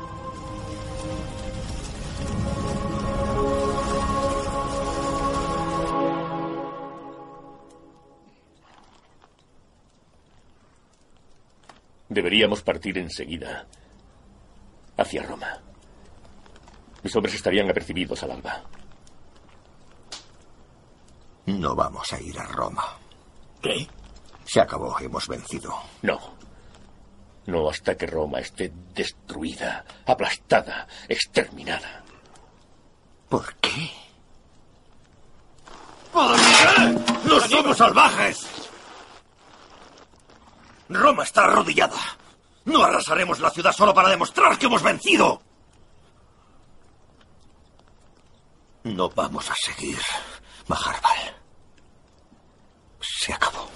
Deberíamos partir enseguida hacia Roma. Mis hombres estarían apercibidos al alba. No vamos a ir a Roma. ¿Qué? Se acabó, hemos vencido. No. No hasta que Roma esté destruida, aplastada, exterminada. ¿Por qué? ¿Por qué? ¡No somos salvajes! Roma está arrodillada. No arrasaremos la ciudad solo para demostrar que hemos vencido. No vamos a seguir, Maharbal. Se acabó.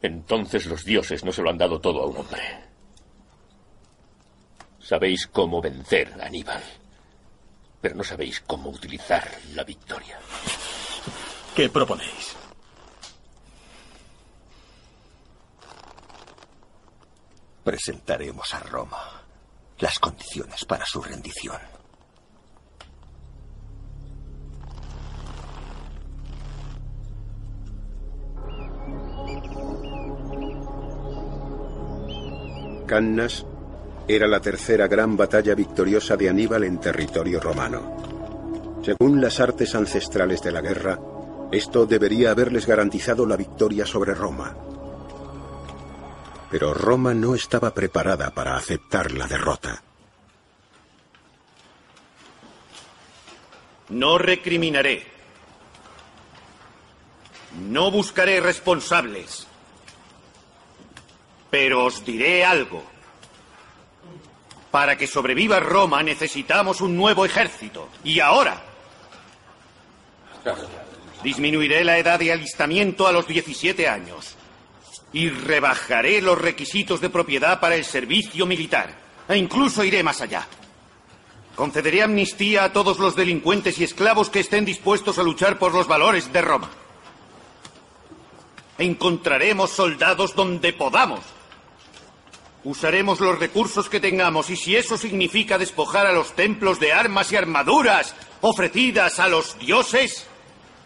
Entonces los dioses no se lo han dado todo a un hombre. Sabéis cómo vencer a Aníbal, pero no sabéis cómo utilizar la victoria. ¿Qué proponéis? Presentaremos a Roma las condiciones para su rendición. Cannas era la tercera gran batalla victoriosa de Aníbal en territorio romano. Según las artes ancestrales de la guerra, esto debería haberles garantizado la victoria sobre Roma. Pero Roma no estaba preparada para aceptar la derrota. No recriminaré. No buscaré responsables. Pero os diré algo. Para que sobreviva Roma necesitamos un nuevo ejército. Y ahora. Disminuiré la edad de alistamiento a los 17 años. Y rebajaré los requisitos de propiedad para el servicio militar. E incluso iré más allá. Concederé amnistía a todos los delincuentes y esclavos que estén dispuestos a luchar por los valores de Roma. Encontraremos soldados donde podamos. Usaremos los recursos que tengamos y si eso significa despojar a los templos de armas y armaduras ofrecidas a los dioses,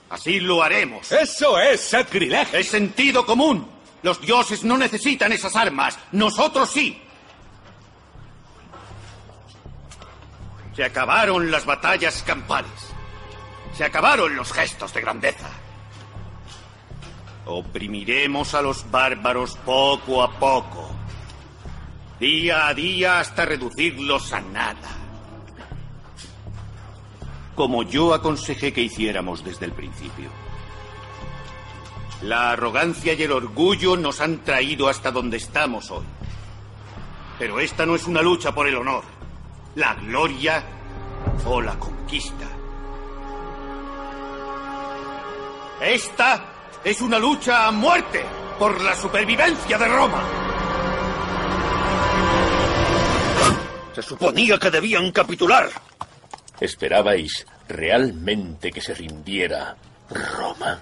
así lo haremos. Eso es sacrilegio. Es sentido común. Los dioses no necesitan esas armas. Nosotros sí. Se acabaron las batallas campales. Se acabaron los gestos de grandeza. Oprimiremos a los bárbaros poco a poco. Día a día hasta reducirlos a nada. Como yo aconsejé que hiciéramos desde el principio. La arrogancia y el orgullo nos han traído hasta donde estamos hoy. Pero esta no es una lucha por el honor, la gloria o la conquista. Esta es una lucha a muerte por la supervivencia de Roma. Se suponía que debían capitular. ¿Esperabais realmente que se rindiera Roma?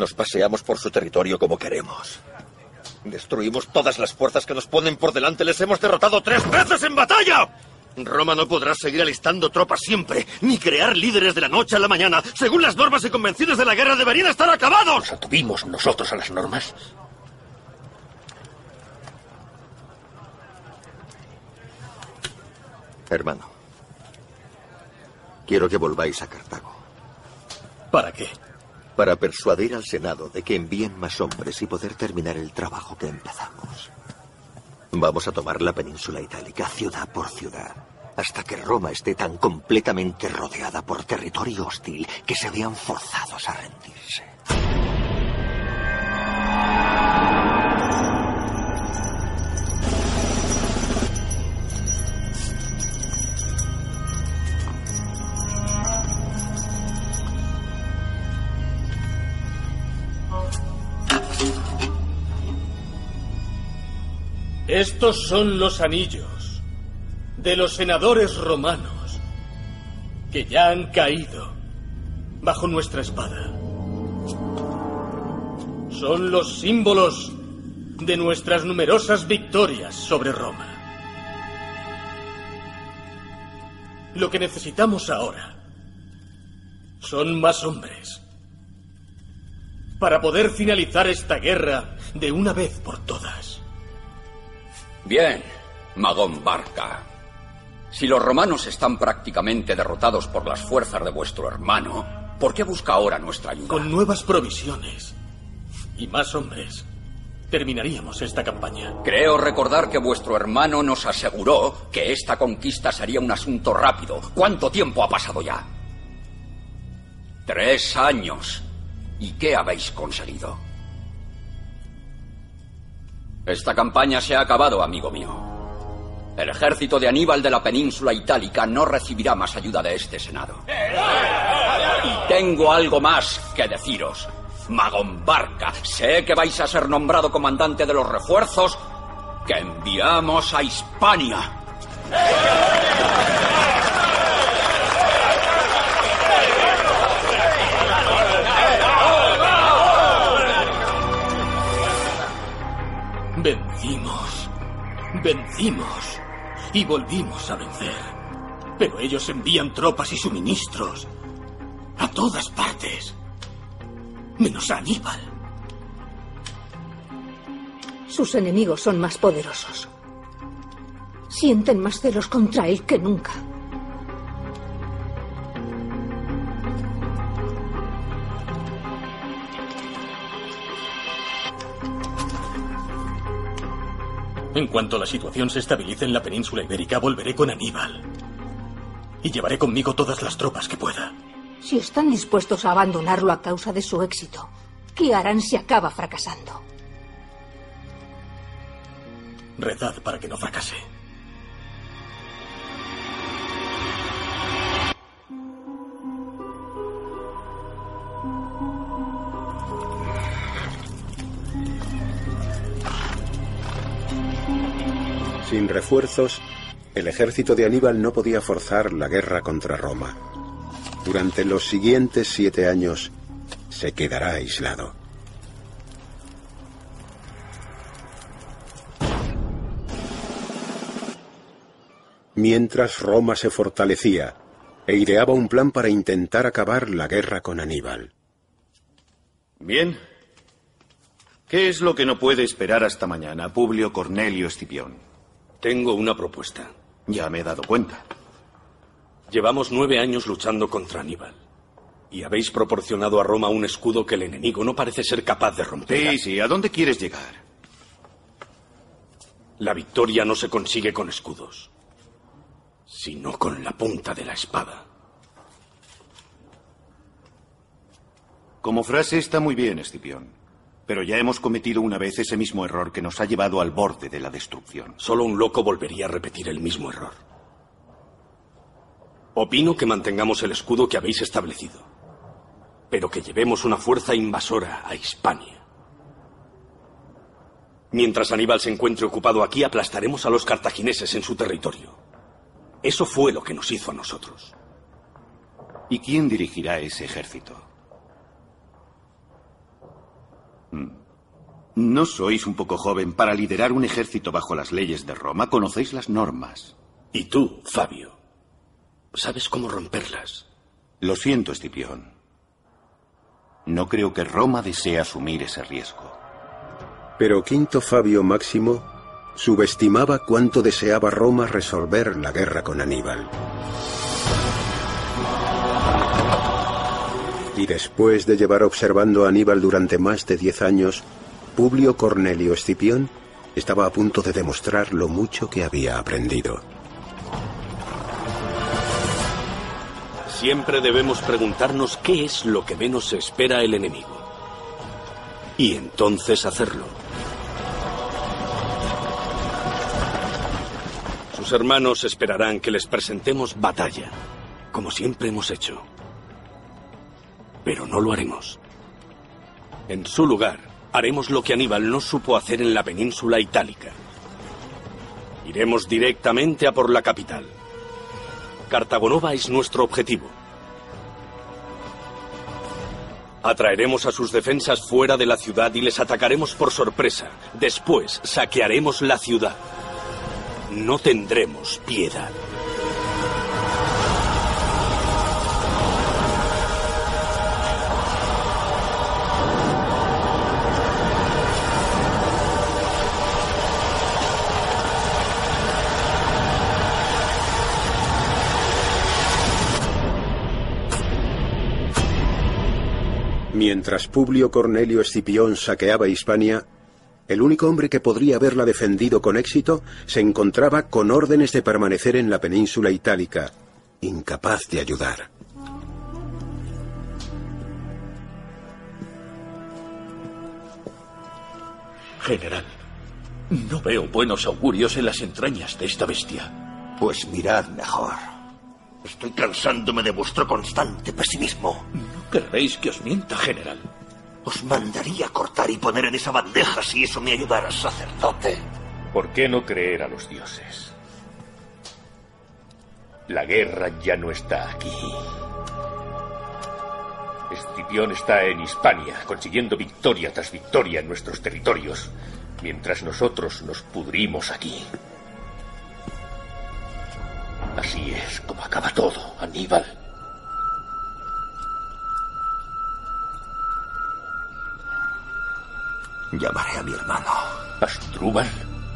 Nos paseamos por su territorio como queremos. Destruimos todas las fuerzas que nos ponen por delante. Les hemos derrotado tres veces en batalla. Roma no podrá seguir alistando tropas siempre, ni crear líderes de la noche a la mañana. Según las normas y convenciones de la guerra, deberían estar acabados. ¿Nos atuvimos nosotros a las normas? Hermano, quiero que volváis a Cartago. ¿Para qué? Para persuadir al Senado de que envíen más hombres y poder terminar el trabajo que empezamos. Vamos a tomar la península itálica ciudad por ciudad, hasta que Roma esté tan completamente rodeada por territorio hostil que se vean forzados a rendirse. Estos son los anillos de los senadores romanos que ya han caído bajo nuestra espada. Son los símbolos de nuestras numerosas victorias sobre Roma. Lo que necesitamos ahora son más hombres para poder finalizar esta guerra de una vez por todas. Bien, Magón Barca. Si los romanos están prácticamente derrotados por las fuerzas de vuestro hermano, ¿por qué busca ahora nuestra ayuda? Con nuevas provisiones y más hombres, terminaríamos esta campaña. Creo recordar que vuestro hermano nos aseguró que esta conquista sería un asunto rápido. ¿Cuánto tiempo ha pasado ya? Tres años. ¿Y qué habéis conseguido? Esta campaña se ha acabado, amigo mío. El ejército de Aníbal de la península itálica no recibirá más ayuda de este Senado. Y tengo algo más que deciros. Magón Barca, sé que vais a ser nombrado comandante de los refuerzos que enviamos a Hispania. Vencimos y volvimos a vencer. Pero ellos envían tropas y suministros a todas partes, menos a Aníbal. Sus enemigos son más poderosos. Sienten más celos contra él que nunca. En cuanto la situación se estabilice en la península ibérica, volveré con Aníbal. Y llevaré conmigo todas las tropas que pueda. Si están dispuestos a abandonarlo a causa de su éxito, ¿qué harán si acaba fracasando? Redad para que no fracase. Sin refuerzos, el ejército de Aníbal no podía forzar la guerra contra Roma. Durante los siguientes siete años se quedará aislado. Mientras Roma se fortalecía e ideaba un plan para intentar acabar la guerra con Aníbal. Bien. ¿Qué es lo que no puede esperar hasta mañana, Publio Cornelio Escipión? Tengo una propuesta. Ya me he dado cuenta. Llevamos nueve años luchando contra Aníbal. Y habéis proporcionado a Roma un escudo que el enemigo no parece ser capaz de romper. Sí, sí. ¿A dónde quieres llegar? La victoria no se consigue con escudos, sino con la punta de la espada. Como frase está muy bien, Escipión. Pero ya hemos cometido una vez ese mismo error que nos ha llevado al borde de la destrucción. Solo un loco volvería a repetir el mismo error. Opino que mantengamos el escudo que habéis establecido, pero que llevemos una fuerza invasora a Hispania. Mientras Aníbal se encuentre ocupado aquí, aplastaremos a los cartagineses en su territorio. Eso fue lo que nos hizo a nosotros. ¿Y quién dirigirá ese ejército? ¿No sois un poco joven para liderar un ejército bajo las leyes de Roma? ¿Conocéis las normas? Y tú, Fabio, sabes cómo romperlas. Lo siento, Escipión. No creo que Roma desee asumir ese riesgo. Pero Quinto Fabio Máximo subestimaba cuánto deseaba Roma resolver la guerra con Aníbal. Y después de llevar observando a Aníbal durante más de diez años, Publio Cornelio Escipión estaba a punto de demostrar lo mucho que había aprendido. Siempre debemos preguntarnos qué es lo que menos espera el enemigo. Y entonces hacerlo. Sus hermanos esperarán que les presentemos batalla, como siempre hemos hecho. Pero no lo haremos. En su lugar, haremos lo que Aníbal no supo hacer en la península itálica. Iremos directamente a por la capital. Cartagonova es nuestro objetivo. Atraeremos a sus defensas fuera de la ciudad y les atacaremos por sorpresa. Después saquearemos la ciudad. No tendremos piedad. Mientras Publio Cornelio Escipión saqueaba Hispania, el único hombre que podría haberla defendido con éxito se encontraba con órdenes de permanecer en la península itálica, incapaz de ayudar. General, no veo buenos augurios en las entrañas de esta bestia. Pues mirad mejor. Estoy cansándome de vuestro constante pesimismo. No querréis que os mienta, general. Os mandaría cortar y poner en esa bandeja si eso me ayudara, sacerdote. ¿Por qué no creer a los dioses? La guerra ya no está aquí. Escipión está en Hispania, consiguiendo victoria tras victoria en nuestros territorios, mientras nosotros nos pudrimos aquí. Así es como acaba todo, Aníbal. Llamaré a mi hermano. ¿Astrúbal?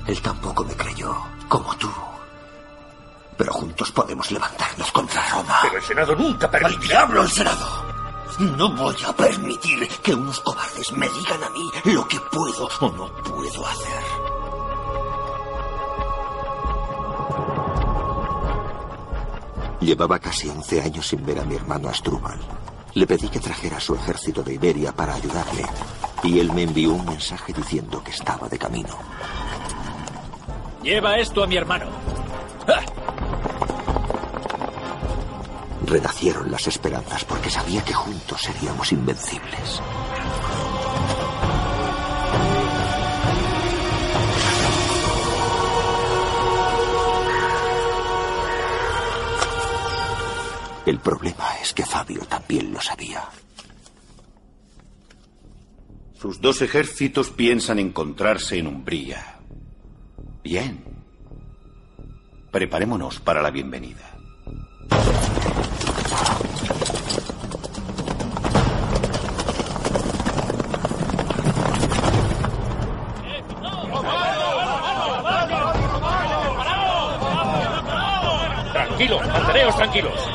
Él tampoco me creyó, como tú. Pero juntos podemos levantarnos contra Roma. Pero el Senado nunca permitirá. ¡Al diablo el Senado! No voy a permitir que unos cobardes me digan a mí lo que puedo o no puedo hacer. Llevaba casi 11 años sin ver a mi hermano Astrúbal. Le pedí que trajera su ejército de Iberia para ayudarle, y él me envió un mensaje diciendo que estaba de camino. Lleva esto a mi hermano. Renacieron las esperanzas porque sabía que juntos seríamos invencibles. Problema es que Fabio también lo sabía. Sus dos ejércitos piensan encontrarse en Umbría. Bien. Preparémonos para la bienvenida. Tranquilos, manteneos tranquilos.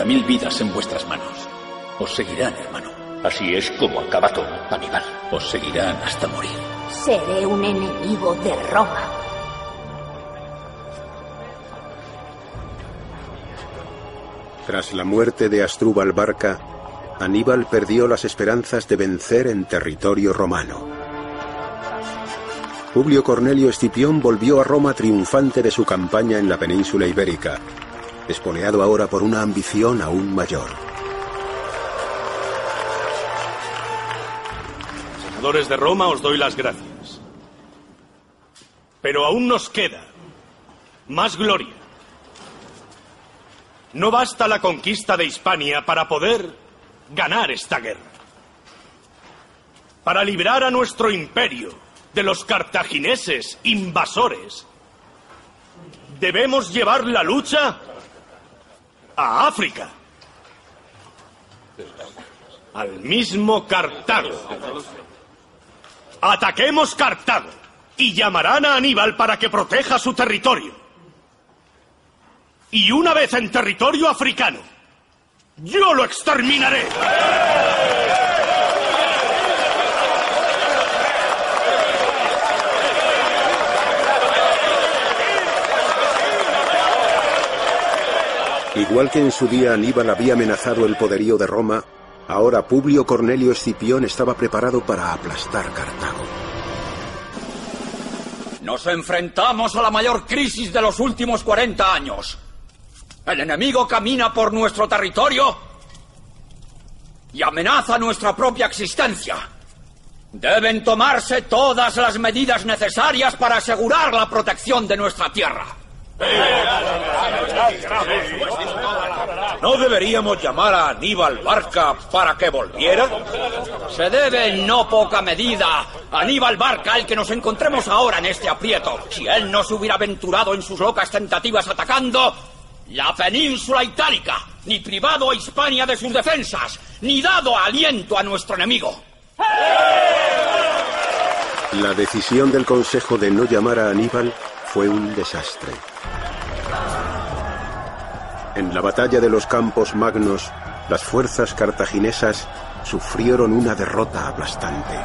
50.000 vidas en vuestras manos. Os seguirán, hermano. Así es como acaba todo, Aníbal. Os seguirán hasta morir. Seré un enemigo de Roma. Tras la muerte de Astrúbal Barca, Aníbal perdió las esperanzas de vencer en territorio romano. Publio Cornelio Escipión volvió a Roma triunfante de su campaña en la península ibérica, espoleado ahora por una ambición aún mayor. Senadores de Roma, os doy las gracias. Pero aún nos queda más gloria. No basta la conquista de Hispania para poder ganar esta guerra. Para librar a nuestro imperio de los cartagineses invasores, debemos llevar la lucha a África. Al mismo Cartago. Ataquemos Cartago y llamarán a Aníbal para que proteja su territorio. Y una vez en territorio africano, yo lo exterminaré. Igual que en su día Aníbal había amenazado el poderío de Roma, ahora Publio Cornelio Escipión estaba preparado para aplastar Cartago. Nos enfrentamos a la mayor crisis de los últimos 40 años. El enemigo camina por nuestro territorio y amenaza nuestra propia existencia. Deben tomarse todas las medidas necesarias para asegurar la protección de nuestra tierra. ¿No deberíamos llamar a Aníbal Barca para que volviera? Se debe en no poca medida a Aníbal Barca el que nos encontremos ahora en este aprieto. Si él no se hubiera aventurado en sus locas tentativas atacando la península itálica, ni privado a Hispania de sus defensas, ni dado aliento a nuestro enemigo. La decisión del Consejo de no llamar a Aníbal fue un desastre. En la batalla de los Campos Magnos, las fuerzas cartaginesas sufrieron una derrota aplastante.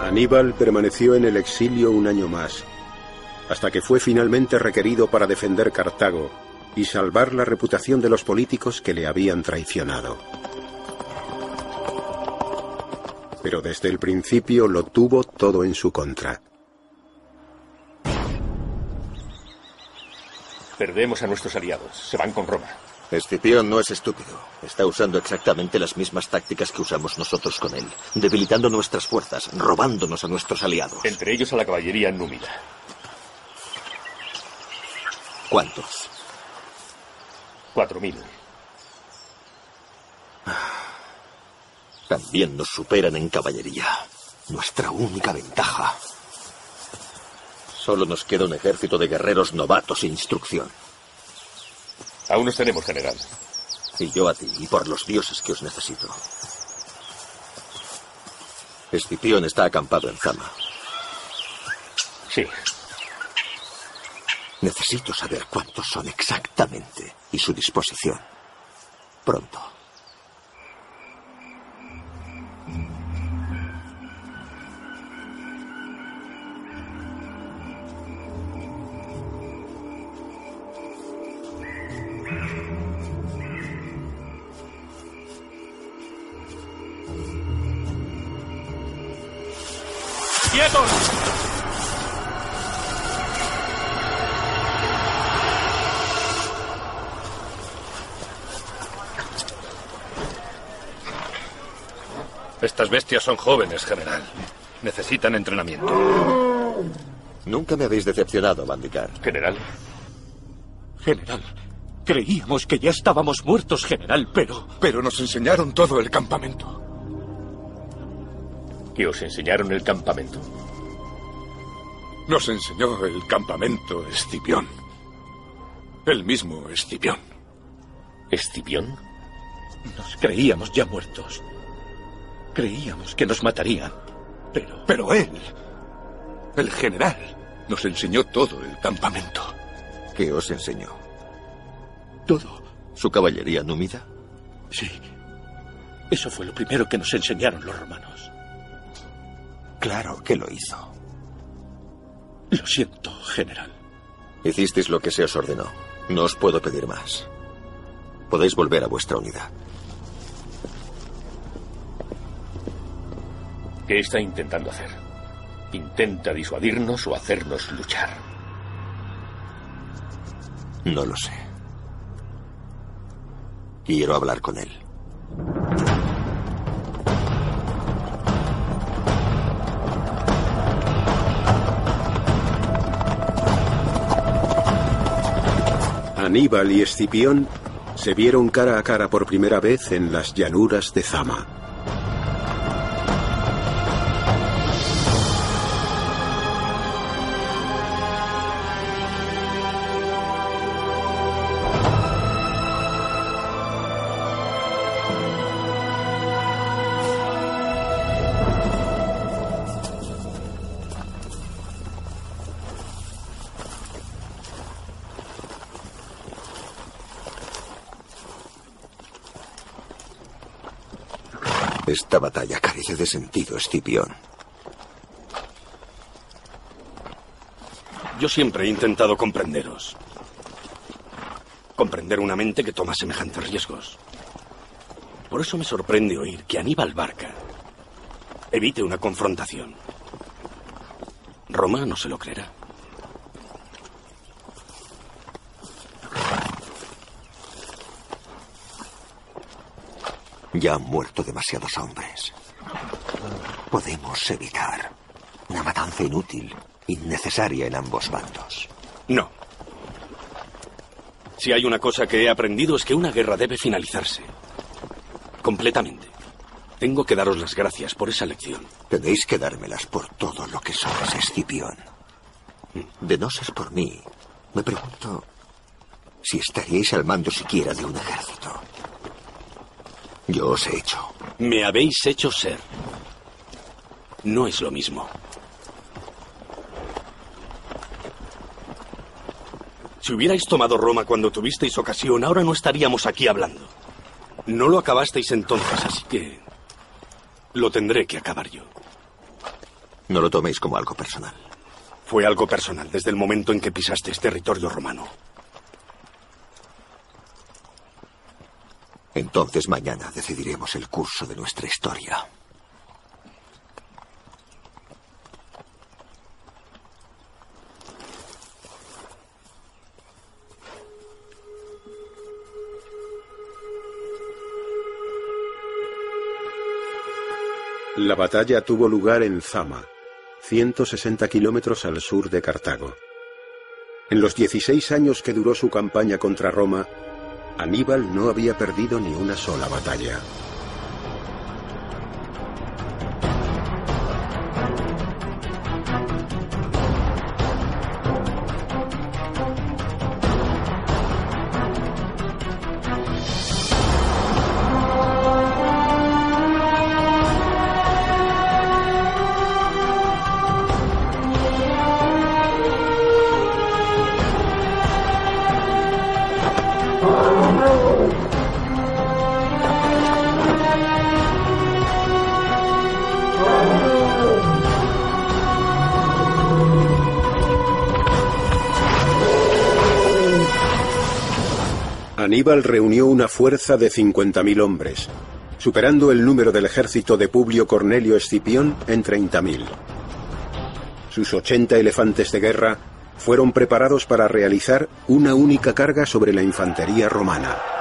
Aníbal permaneció en el exilio un año más, hasta que fue finalmente requerido para defender Cartago y salvar la reputación de los políticos que le habían traicionado. Pero desde el principio lo tuvo todo en su contra. Perdemos a nuestros aliados. Se van con Roma. Escipión no es estúpido. Está usando exactamente las mismas tácticas que usamos nosotros con él, debilitando nuestras fuerzas, robándonos a nuestros aliados. Entre ellos a la caballería númida. ¿Cuántos? Cuatro mil. También nos superan en caballería. Nuestra única ventaja. Solo nos queda un ejército de guerreros novatos sin instrucción. Aún nos tenemos, general. Y yo a ti, y por los dioses que os necesito. Escipión está acampado en Zama. Sí. Necesito saber cuántos son exactamente y su disposición. Pronto. ¡Quietos! Estas bestias son jóvenes, general. Necesitan entrenamiento. Nunca me habéis decepcionado, Bandicar. General. General, creíamos que ya estábamos muertos, general, pero... Pero nos enseñaron todo el campamento. ¿Que os enseñaron el campamento? Nos enseñó el campamento Escipión. El mismo Escipión. ¿Escipión? Nos creíamos ya muertos. Creíamos que nos matarían. Pero... Pero él, el general, nos enseñó todo el campamento. ¿Qué os enseñó? Todo. ¿Su caballería númida? Sí. Eso fue lo primero que nos enseñaron los romanos. Claro que lo hizo. Lo siento, general. Hicisteis lo que se os ordenó. No os puedo pedir más. Podéis volver a vuestra unidad. ¿Qué está intentando hacer? ¿Intenta disuadirnos o hacernos luchar? No lo sé. Quiero hablar con él. Aníbal y Escipión se vieron cara a cara por primera vez en las llanuras de Zama. Esta batalla carece de sentido, Escipión. Yo siempre he intentado comprenderos. Comprender una mente que toma semejantes riesgos. Por eso me sorprende oír que Aníbal Barca evite una confrontación. Roma no se lo creerá. Ya han muerto demasiados hombres. Podemos evitar una matanza inútil, innecesaria en ambos bandos. No. Si hay una cosa que he aprendido es que una guerra debe finalizarse. Completamente. Tengo que daros las gracias por esa lección. Tenéis que dármelas por todo lo que sois, Escipión. De no ser por mí, me pregunto si estaríais al mando siquiera de un ejército. Yo os he hecho. Me habéis hecho ser. No es lo mismo. Si hubierais tomado Roma cuando tuvisteis ocasión, ahora no estaríamos aquí hablando. No lo acabasteis entonces, así que lo tendré que acabar yo. No lo toméis como algo personal. Fue algo personal desde el momento en que pisasteis territorio romano. Entonces mañana decidiremos el curso de nuestra historia. La batalla tuvo lugar en Zama, 160 kilómetros al sur de Cartago. En los 16 años que duró su campaña contra Roma, Aníbal no había perdido ni una sola batalla. Fuerza de 50.000 hombres, superando el número del ejército de Publio Cornelio Escipión en 30.000. Sus 80 elefantes de guerra fueron preparados para realizar una única carga sobre la infantería romana.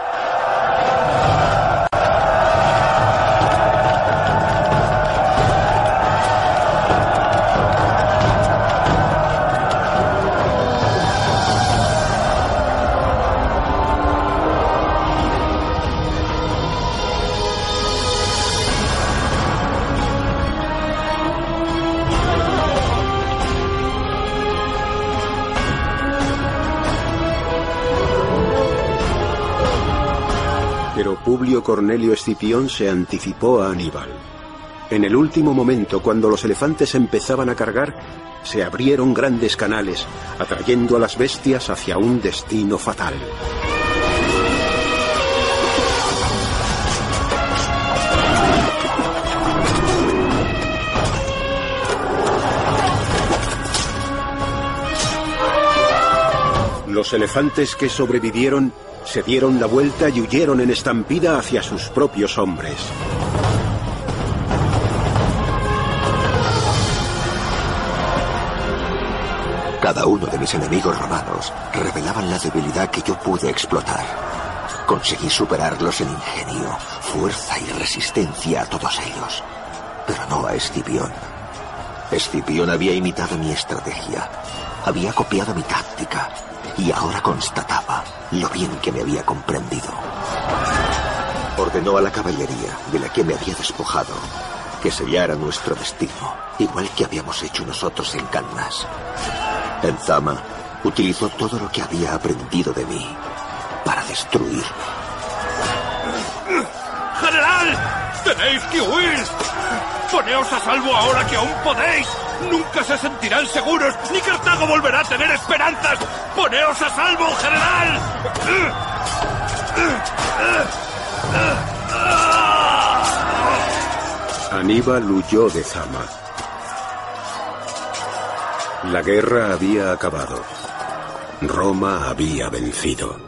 Cornelio Escipión se anticipó a Aníbal. En el último momento, cuando los elefantes empezaban a cargar, se abrieron grandes canales, atrayendo a las bestias hacia un destino fatal. Los elefantes que sobrevivieron se dieron la vuelta y huyeron en estampida hacia sus propios hombres. Cada uno de mis enemigos romanos revelaban la debilidad que yo pude explotar. Conseguí superarlos en ingenio, fuerza y resistencia a todos ellos, pero no a Escipión. Escipión había imitado mi estrategia, había copiado mi táctica y ahora constataba lo bien que me había comprendido. Ordenó a la caballería, de la que me había despojado, que sellara nuestro destino, igual que habíamos hecho nosotros en Cannas. En Zama utilizó todo lo que había aprendido de mí para destruirme. ¡General! ¡Tenéis que huir! ¡Poneos a salvo ahora que aún podéis! ¡Nunca se sentirán seguros! ¡Ni Cartago volverá a tener esperanzas! ¡Poneos a salvo, general! Aníbal huyó de Zama. La guerra había acabado. Roma había vencido.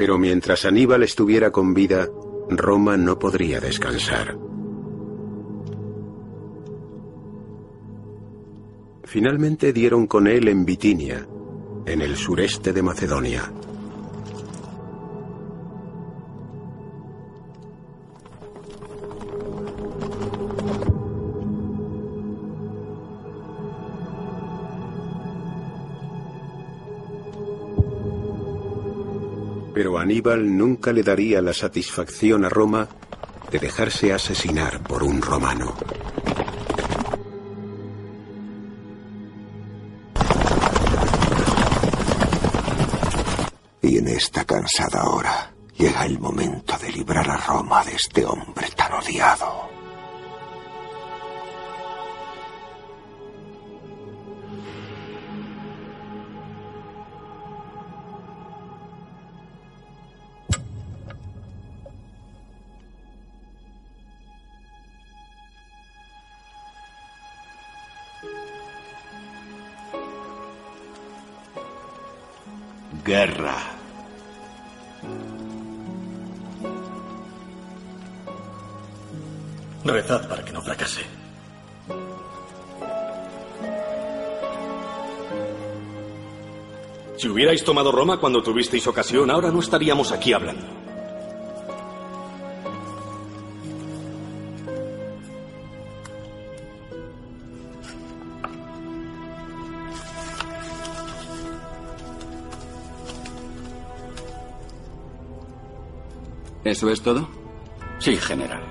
Pero mientras Aníbal estuviera con vida, Roma no podría descansar. Finalmente dieron con él en Bitinia, en el sureste de Macedonia. Pero Aníbal nunca le daría la satisfacción a Roma de dejarse asesinar por un romano. Y en esta cansada hora llega el momento de librar a Roma de este hombre tan odiado. Guerra. Rezad para que no fracase. Si hubierais tomado Roma cuando tuvisteis ocasión, ahora no estaríamos aquí hablando. ¿Eso es todo? Sí, general.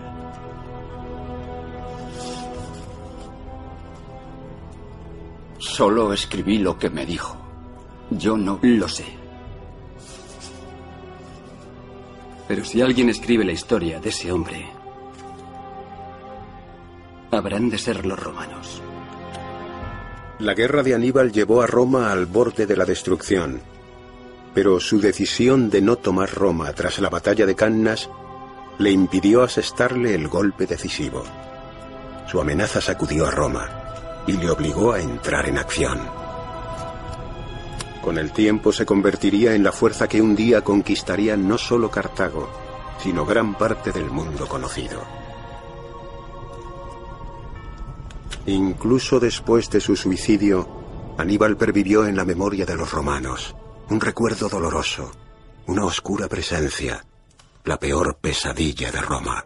Solo escribí lo que me dijo. Yo no lo sé. Pero si alguien escribe la historia de ese hombre, habrán de ser los romanos. La guerra de Aníbal llevó a Roma al borde de la destrucción, pero su decisión de no tomar Roma tras la batalla de Cannas le impidió asestarle el golpe decisivo. Su amenaza sacudió a Roma y le obligó a entrar en acción. Con el tiempo se convertiría en la fuerza que un día conquistaría no solo Cartago, sino gran parte del mundo conocido. Incluso después de su suicidio, Aníbal pervivió en la memoria de los romanos, un recuerdo doloroso, una oscura presencia, la peor pesadilla de Roma.